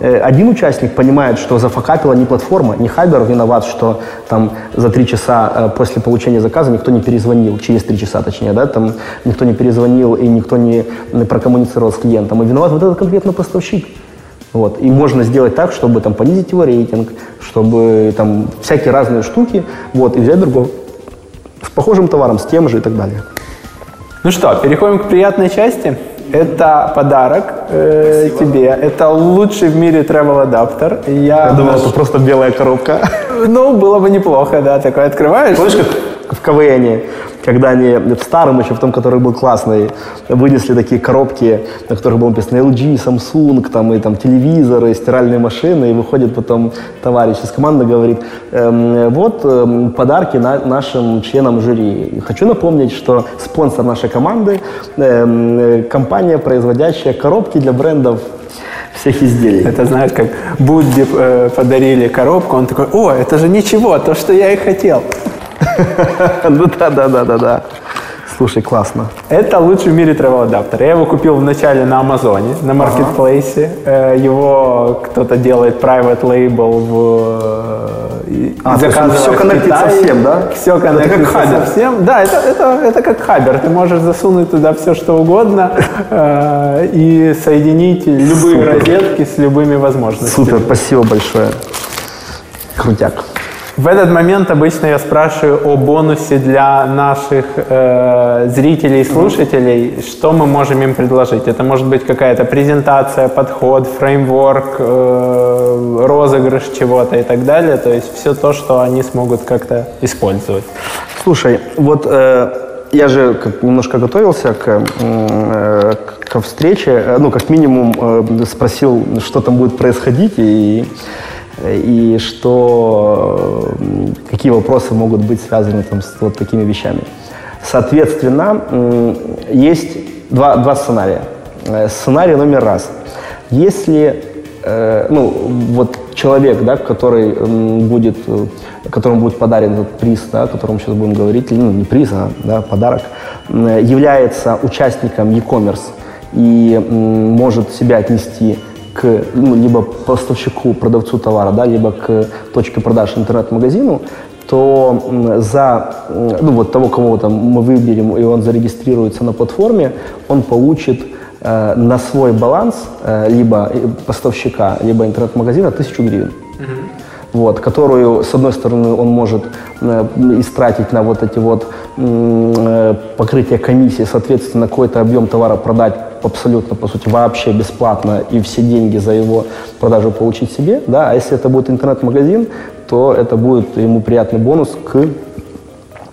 э, один участник понимает, что зафакапила не платформа, не Хабер виноват, что там за три часа э, после получения заказа никто не перезвонил, через три часа точнее, да, там никто не перезвонил и никто не прокоммуницировал с клиентом. И виноват вот этот конкретно поставщик. Вот. И можно сделать так, чтобы там, понизить его рейтинг, чтобы там всякие разные штуки, вот, и взять другого с похожим товаром, с тем же и так далее. Ну что, переходим к приятной части. Это подарок э, тебе. Это лучший в мире travel адаптер. Я, Я думал, наш... это просто белая коробка. Ну, было бы неплохо, да. Такой открываешь. Помнишь, как в КВН, когда они в старом еще, в том, который был классный, вынесли такие коробки, на которых было написано LG, Samsung, там, и там телевизоры, стиральные машины, и выходит потом товарищ из команды, говорит, эм, вот эм, подарки на, нашим членам жюри. Хочу напомнить, что спонсор нашей команды эм, компания, производящая коробки для брендов всех изделий. Это знаешь, как Будди э, подарили коробку, он такой, о, это же ничего, то, что я и хотел. [laughs] Ну да, да, да, да, да. Слушай, классно. Это лучший в мире travel адаптер. Я его купил вначале на Амазоне, на маркетплейсе. Ага. Э, его кто-то делает private label в э, а, заказывает все коннектится совсем, да? Все коннектится со всем. Да, это, это, это как хабер. Ты можешь засунуть туда все, что угодно э, и соединить любые Супер. розетки с любыми возможностями. Супер, спасибо большое. Крутяк. В этот момент обычно я спрашиваю о бонусе для наших э, зрителей и слушателей, что мы можем им предложить. Это может быть какая-то презентация, подход, фреймворк, э, розыгрыш чего-то и так далее. То есть все то, что они смогут как-то использовать. Слушай, вот э, я же немножко готовился к, э, к встрече, э, ну, как минимум э, спросил, что там будет происходить, и и что, какие вопросы могут быть связаны там, с вот такими вещами. Соответственно, есть два, два сценария. Э, сценарий номер раз. Если э, ну, вот человек, да, который будет, которому будет подарен этот приз, да, о котором сейчас будем говорить, ну, не приз, а да, подарок, является участником e-commerce и может себя отнести к ну, либо поставщику, продавцу товара, да, либо к точке продаж интернет-магазину, то за ну, вот того, кого там мы выберем, и он зарегистрируется на платформе, он получит э, на свой баланс э, либо поставщика, либо интернет-магазина тысячу гривен. Mm-hmm. Вот, которую, с одной стороны, он может э, истратить на вот эти вот э, покрытие комиссии, соответственно, какой-то объем товара продать абсолютно, по сути, вообще бесплатно и все деньги за его продажу получить себе, да, а если это будет интернет-магазин, то это будет ему приятный бонус к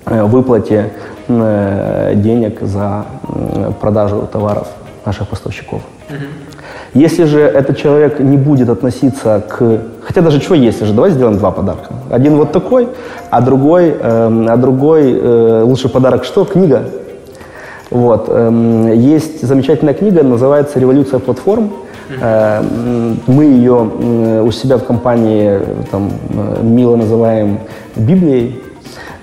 э, выплате э, денег за продажу товаров наших поставщиков. Если же этот человек не будет относиться к... Хотя даже чего если же, давай сделаем два подарка. Один вот такой, а другой, э, а другой э, лучший подарок что? Книга. Вот. Э, есть замечательная книга, называется «Революция платформ». Э, мы ее э, у себя в компании там, э, мило называем Библией,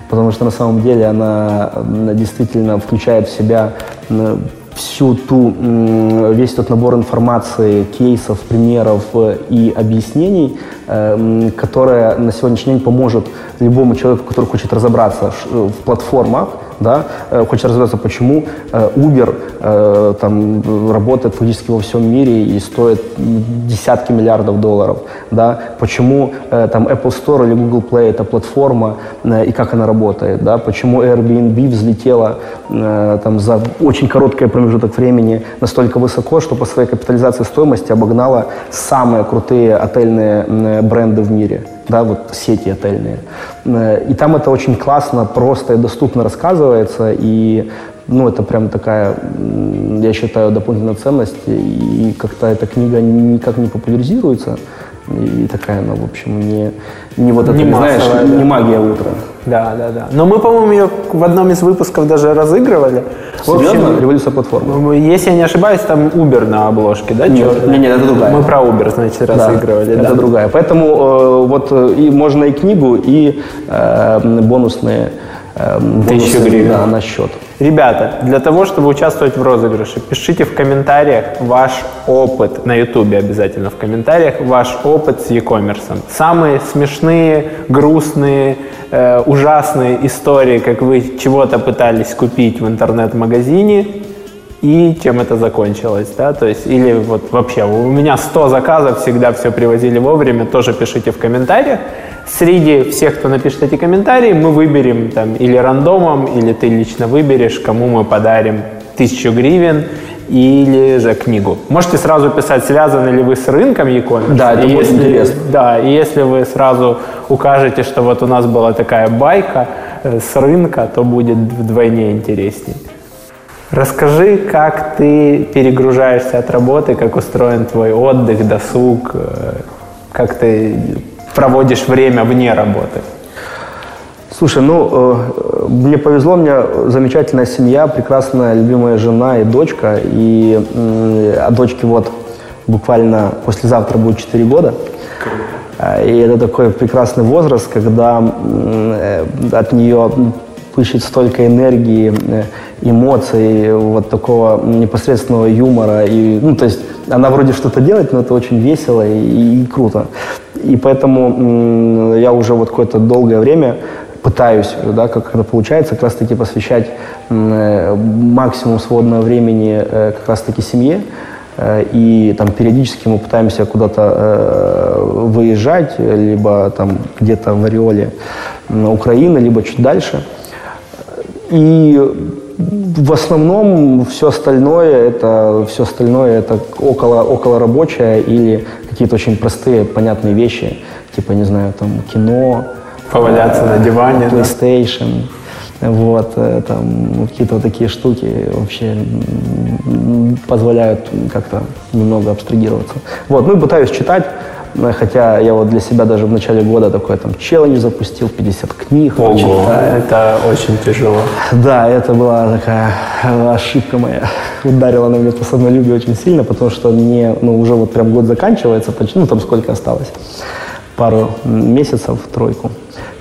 потому что на самом деле она действительно включает в себя всю ту, весь тот набор информации, кейсов, примеров и объяснений, которая на сегодняшний день поможет любому человеку, который хочет разобраться в платформах, да, э, хочет разобраться, почему э, Uber э, там, работает фактически во всем мире и стоит десятки миллиардов долларов, да, почему там, Apple Store или Google Play это платформа и как она работает, да, почему Airbnb взлетела там, за очень короткий промежуток времени настолько высоко, что по своей капитализации стоимости обогнала самые крутые отельные бренды в мире да, вот сети отельные. Э, и там это очень классно, просто и доступно рассказывается, и ну, это прям такая, я считаю, дополнительная ценность, и как-то эта книга никак не популяризируется, и такая она, в общем, не, не вот это, не, знаешь, да. не магия утра. Да, да, да. Но мы, по-моему, ее в одном из выпусков даже разыгрывали. Серьезно? Общем, Революция платформы. Если я не ошибаюсь, там Uber на обложке, да? Нет, нет, нет, это другая. Мы про Uber, значит, разыгрывали. Да, да. Это другая. Поэтому э, вот э, и можно и книгу, и э, бонусные Тысячу гривен. Да, на счет. Ребята, для того, чтобы участвовать в розыгрыше, пишите в комментариях ваш опыт, на ютубе обязательно в комментариях, ваш опыт с e-commerce. Самые смешные, грустные, э, ужасные истории, как вы чего-то пытались купить в интернет-магазине, и чем это закончилось, да, то есть, или вот вообще, у меня 100 заказов, всегда все привозили вовремя, тоже пишите в комментариях. Среди всех, кто напишет эти комментарии, мы выберем там или рандомом, или ты лично выберешь, кому мы подарим тысячу гривен или же книгу. Можете сразу писать, связаны ли вы с рынком e-commerce. Да, это и будет если, интересно. Да, и если вы сразу укажете, что вот у нас была такая байка э, с рынка, то будет вдвойне интереснее. Расскажи, как ты перегружаешься от работы, как устроен твой отдых, досуг, э, как ты проводишь время вне работы? Слушай, ну, э, мне повезло, у меня замечательная семья, прекрасная, любимая жена и дочка. И э, а дочке вот буквально послезавтра будет 4 года. И это такой прекрасный возраст, когда э, от нее пышет столько энергии, э, эмоций, вот такого непосредственного юмора. И, ну, то есть она вроде что-то делает, но это очень весело и, и круто. И поэтому я уже вот какое-то долгое время пытаюсь, да, как это получается, как раз-таки посвящать э, максимум свободного времени э, как раз-таки семье. И там периодически мы пытаемся куда-то выезжать, либо там где-то в ореоле Украины, либо чуть дальше. И в основном все остальное это все остальное это около около рабочее или какие-то очень простые понятные вещи типа не знаю там кино поваляться э, на диване PlayStation да? вот э, там какие-то такие штуки вообще позволяют как-то немного абстрагироваться вот ну и пытаюсь читать хотя я вот для себя даже в начале года такой там челлендж запустил, 50 книг. Ого, читаю. это очень тяжело. Да, это была такая ошибка моя. Ударила на меня по самолюбию очень сильно, потому что мне, ну, уже вот прям год заканчивается, ну, там сколько осталось? Пару месяцев, тройку.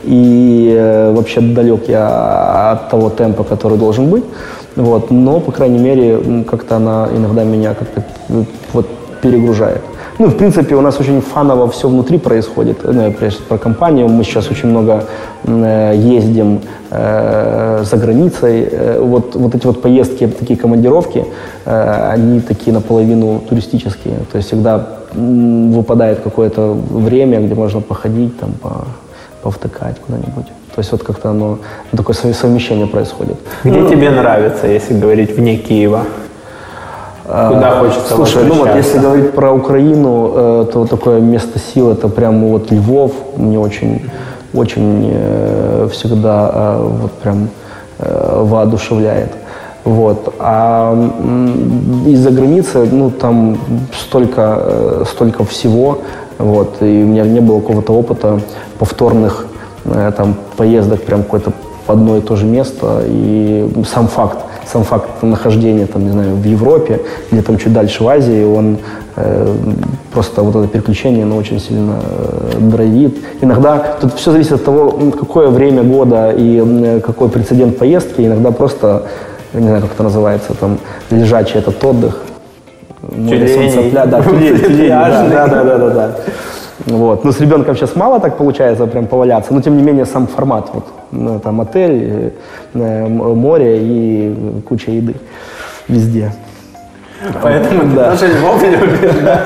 И э, вообще далек я от того темпа, который должен быть. Вот, но, по крайней мере, как-то она иногда меня как-то вот перегружает. Ну, в принципе, у нас очень фаново все внутри происходит. Ну, я прежде про компанию. Мы сейчас очень много э, ездим э, за границей. Э, вот, вот эти вот поездки, такие командировки, они такие наполовину туристические. То есть всегда выпадает какое-то время, где можно походить, там, по, повтыкать куда-нибудь. То есть вот как-то оно, такое совмещение происходит. Где ну, тебе нравится, если говорить вне Киева? Куда а, хочется Слушай, ну вот если говорить про Украину, э, то такое место силы, это прям вот Львов, мне очень, очень э, всегда э, вот прям воодушевляет. Вот. А из-за границы, ну, там столько, столько всего, вот, и у меня не было какого-то опыта повторных там поездок прям какое-то в одно и то же место, и сам факт сам факт нахождения, там, не знаю, в Европе или там чуть дальше в Азии, он э, просто вот это переключение, оно очень сильно э, драйвит. Иногда тут все зависит от того, какое время года и какой прецедент поездки. Иногда просто, не знаю, как это называется, там, лежачий этот отдых. Тюлень. Да, [laughs] тюлень, тюлень, да, да, да, да, да. Вот. Но с ребенком сейчас мало так получается прям поваляться, но тем не менее сам формат, вот, ну, там отель, э, море и куча еды везде. Поэтому ты да. тоже Львов любишь, да?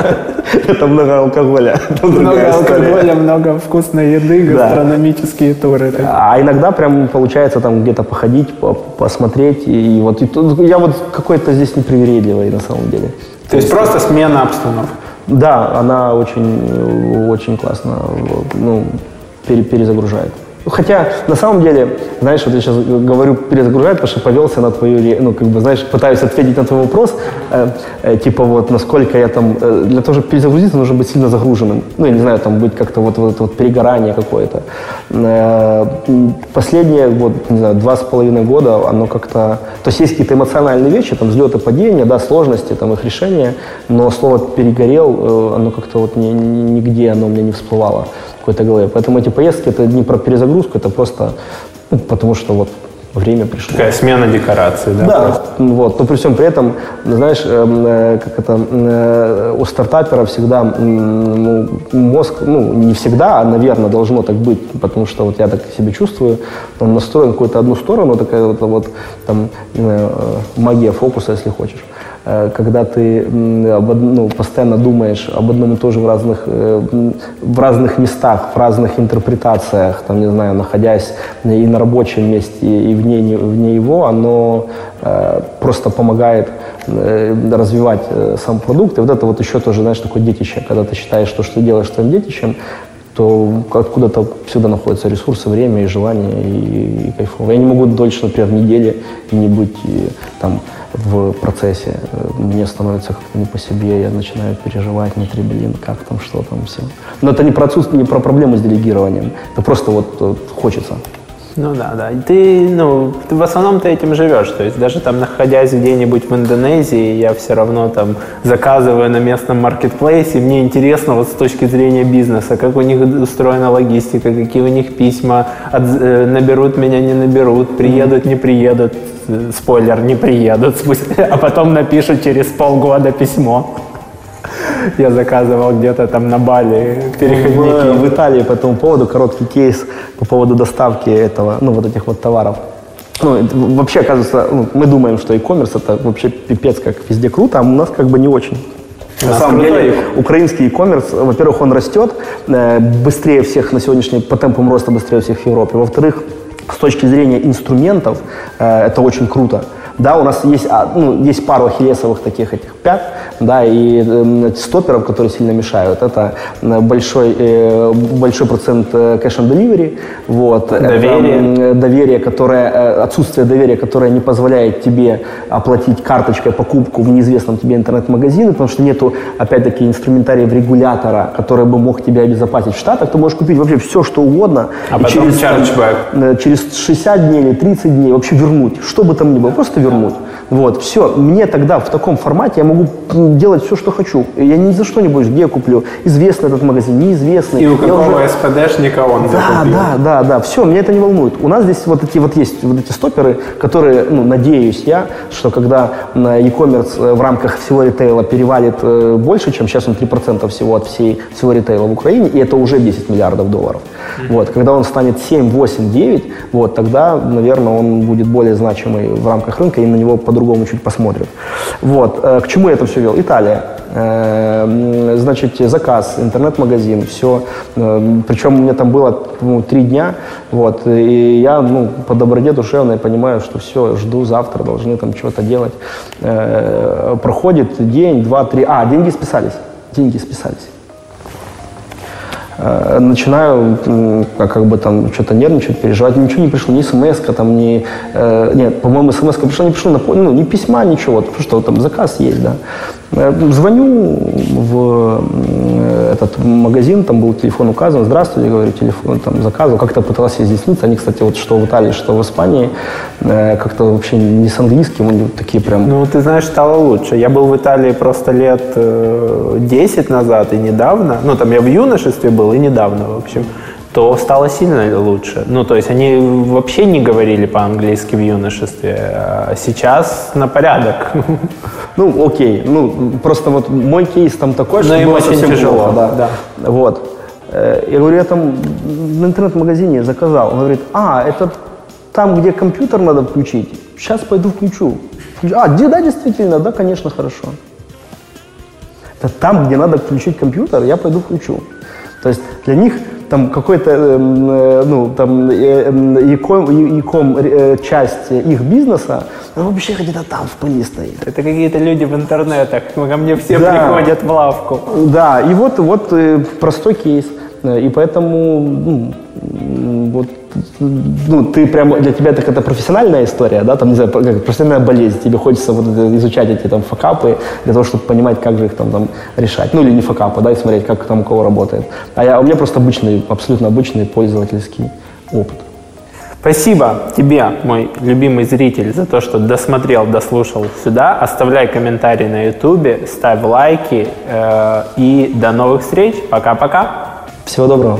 [laughs] Это много алкоголя. Много алкоголя, много вкусной еды, гастрономические туры. А иногда прям получается там где-то походить, посмотреть. И вот я вот какой-то здесь непривередливый на самом деле. То есть просто смена обстановки? Да, она очень, очень классно ну, перезагружает. Хотя, на самом деле, знаешь, вот я сейчас говорю перезагружать, потому что повелся на твою, ну, как бы, знаешь, пытаюсь ответить на твой вопрос, э, э, типа вот, насколько я там, э, для того, чтобы перезагрузиться, нужно быть сильно загруженным. Ну, я не знаю, там быть как-то вот, вот, вот перегорание какое-то. Э, последние, вот, не знаю, два с половиной года, оно как-то, то есть есть какие-то эмоциональные вещи, там, взлеты, падения, да, сложности, там, их решения, но слово перегорел, э, оно как-то вот ни, нигде оно у меня не всплывало какой-то голове. Поэтому эти поездки это не про перезагрузку, это просто ну, потому что вот время пришло. Такая смена декораций, да? Да, вот. Но при всем при этом, знаешь, эм, э, как это, э, у стартапера всегда ну, мозг, ну, не всегда, а, наверное, должно так быть, потому что вот я так себя чувствую, он настроен какую-то одну сторону, такая вот, вот там, не знаю, э, магия фокуса, если хочешь. Э, когда ты ну, постоянно думаешь об одном и том же в разных, э, в разных местах, в разных интерпретациях, там, не знаю, находясь и на рабочем месте, и вне, вне его, оно э, просто помогает развивать сам продукт. И вот это вот еще тоже, знаешь, такое детище, когда ты считаешь, что, что ты делаешь своим детищем, то откуда-то всегда находятся ресурсы, время и желание, и, и кайфово. Я не могу дольше, например, недели не быть там, в процессе. Мне становится как-то не по себе, я начинаю переживать внутри, блин, как там, что там, все. Но это не про отсутствие, не про проблему с делегированием. Это просто вот, вот хочется. Ну да, да. Ты, ну, ты в основном ты этим живешь. То есть даже там находясь где-нибудь в Индонезии, я все равно там заказываю на местном маркетплейсе. Мне интересно вот с точки зрения бизнеса, как у них устроена логистика, какие у них письма, от, э, наберут меня, не наберут, приедут, не приедут. Спойлер, не приедут, [laughs] а потом напишут через полгода письмо. Я заказывал где-то там на Бали переходники. В, в Италии по этому поводу короткий кейс по поводу доставки этого, ну, вот этих вот товаров. Ну, вообще, оказывается, ну, мы думаем, что e-commerce это вообще пипец как везде круто, а у нас как бы не очень. На самом деле, украинский e-commerce, во-первых, он растет э, быстрее всех на сегодняшний, по темпам роста быстрее всех в Европе. Во-вторых, с точки зрения инструментов, э, это очень круто. Да, у нас есть, а, ну, есть пару ахиллесовых таких этих пят, да, и э, стоперов, которые сильно мешают. Это большой, э, большой процент э, cash on delivery, вот. Доверие. Это, доверие, которое, э, отсутствие доверия, которое не позволяет тебе оплатить карточкой покупку в неизвестном тебе интернет-магазине, потому что нету, опять-таки, инструментариев регулятора, который бы мог тебя обезопасить в Штатах. Ты можешь купить вообще все, что угодно. А потом через, там, э, через 60 дней или 30 дней вообще вернуть, что бы там ни было, просто вернуть. Вот, все. Мне тогда в таком формате я могу делать все, что хочу. Я ни за что не боюсь, где я куплю. Известный этот магазин, неизвестный. И у какого уже... СПДшника он да, закупил. Да, да, да. Все, меня это не волнует. У нас здесь вот эти вот есть вот эти стоперы, которые, ну, надеюсь я, что когда на e-commerce э, в рамках всего ритейла перевалит э, больше, чем сейчас он 3% всего от всей, всего ритейла в Украине, и это уже 10 миллиардов долларов. Вот, когда он станет 7, 8, 9, вот, тогда, наверное, он будет более значимый в рамках рынка, и на него по-другому чуть посмотрят. Вот, э, к чему я это все вел? Италия. Э, значит, заказ, интернет-магазин, все. Э, Причем у меня там было три дня, вот, и я ну, по доброте душевной понимаю, что все, жду завтра, должны там что-то делать. Проходит день, два, три, а, деньги списались, деньги списались. Э, начинаю как бы там что-то нервничать, переживать. Ничего не пришло, ни смс там, ни... Э, нет, по-моему, смс пришла, не пришло, ну, ни письма, ничего, потому что там заказ есть, да. Э, звоню в этот магазин, там был телефон указан, здравствуйте, говорю, телефон там заказывал, как-то пытался изъясниться. Они, кстати, вот что в Италии, что в Испании, как-то вообще не с английским, они такие прям... Ну, ты знаешь, стало лучше. Я был в Италии просто лет 10 назад и недавно, ну, там я в юношестве был и недавно, в общем, то стало сильно лучше. Ну, то есть они вообще не говорили по-английски в юношестве, а сейчас на порядок. Ну, окей. Ну, просто вот мой кейс там такой, что было очень тяжело. Плохо, да. да. Вот. Э, я говорю, я там в интернет-магазине заказал. Он говорит, а, это там, где компьютер надо включить. Сейчас пойду включу. А, да, действительно, да, конечно, хорошо. Это там, где надо включить компьютер, я пойду включу. То есть для них там какой-то, эм, э, ну, там, яком, яком э, часть их бизнеса, ну, вообще где-то там в пыли стоит. Это какие-то люди в интернетах, ко мне все да. приходят в лавку. Да, и вот, вот э, простой кейс. И поэтому ну, вот, ну, ты прям, для тебя так это профессиональная история, да, там, не знаю, как профессиональная болезнь, тебе хочется вот изучать эти там факапы для того, чтобы понимать, как же их там, там решать, ну, или не факапы, да, и смотреть, как там у кого работает. А, я, у меня просто обычный, абсолютно обычный пользовательский опыт. Спасибо тебе, мой любимый зритель, за то, что досмотрел, дослушал сюда. Оставляй комментарии на YouTube, ставь лайки э, и до новых встреч. Пока-пока. Всего доброго.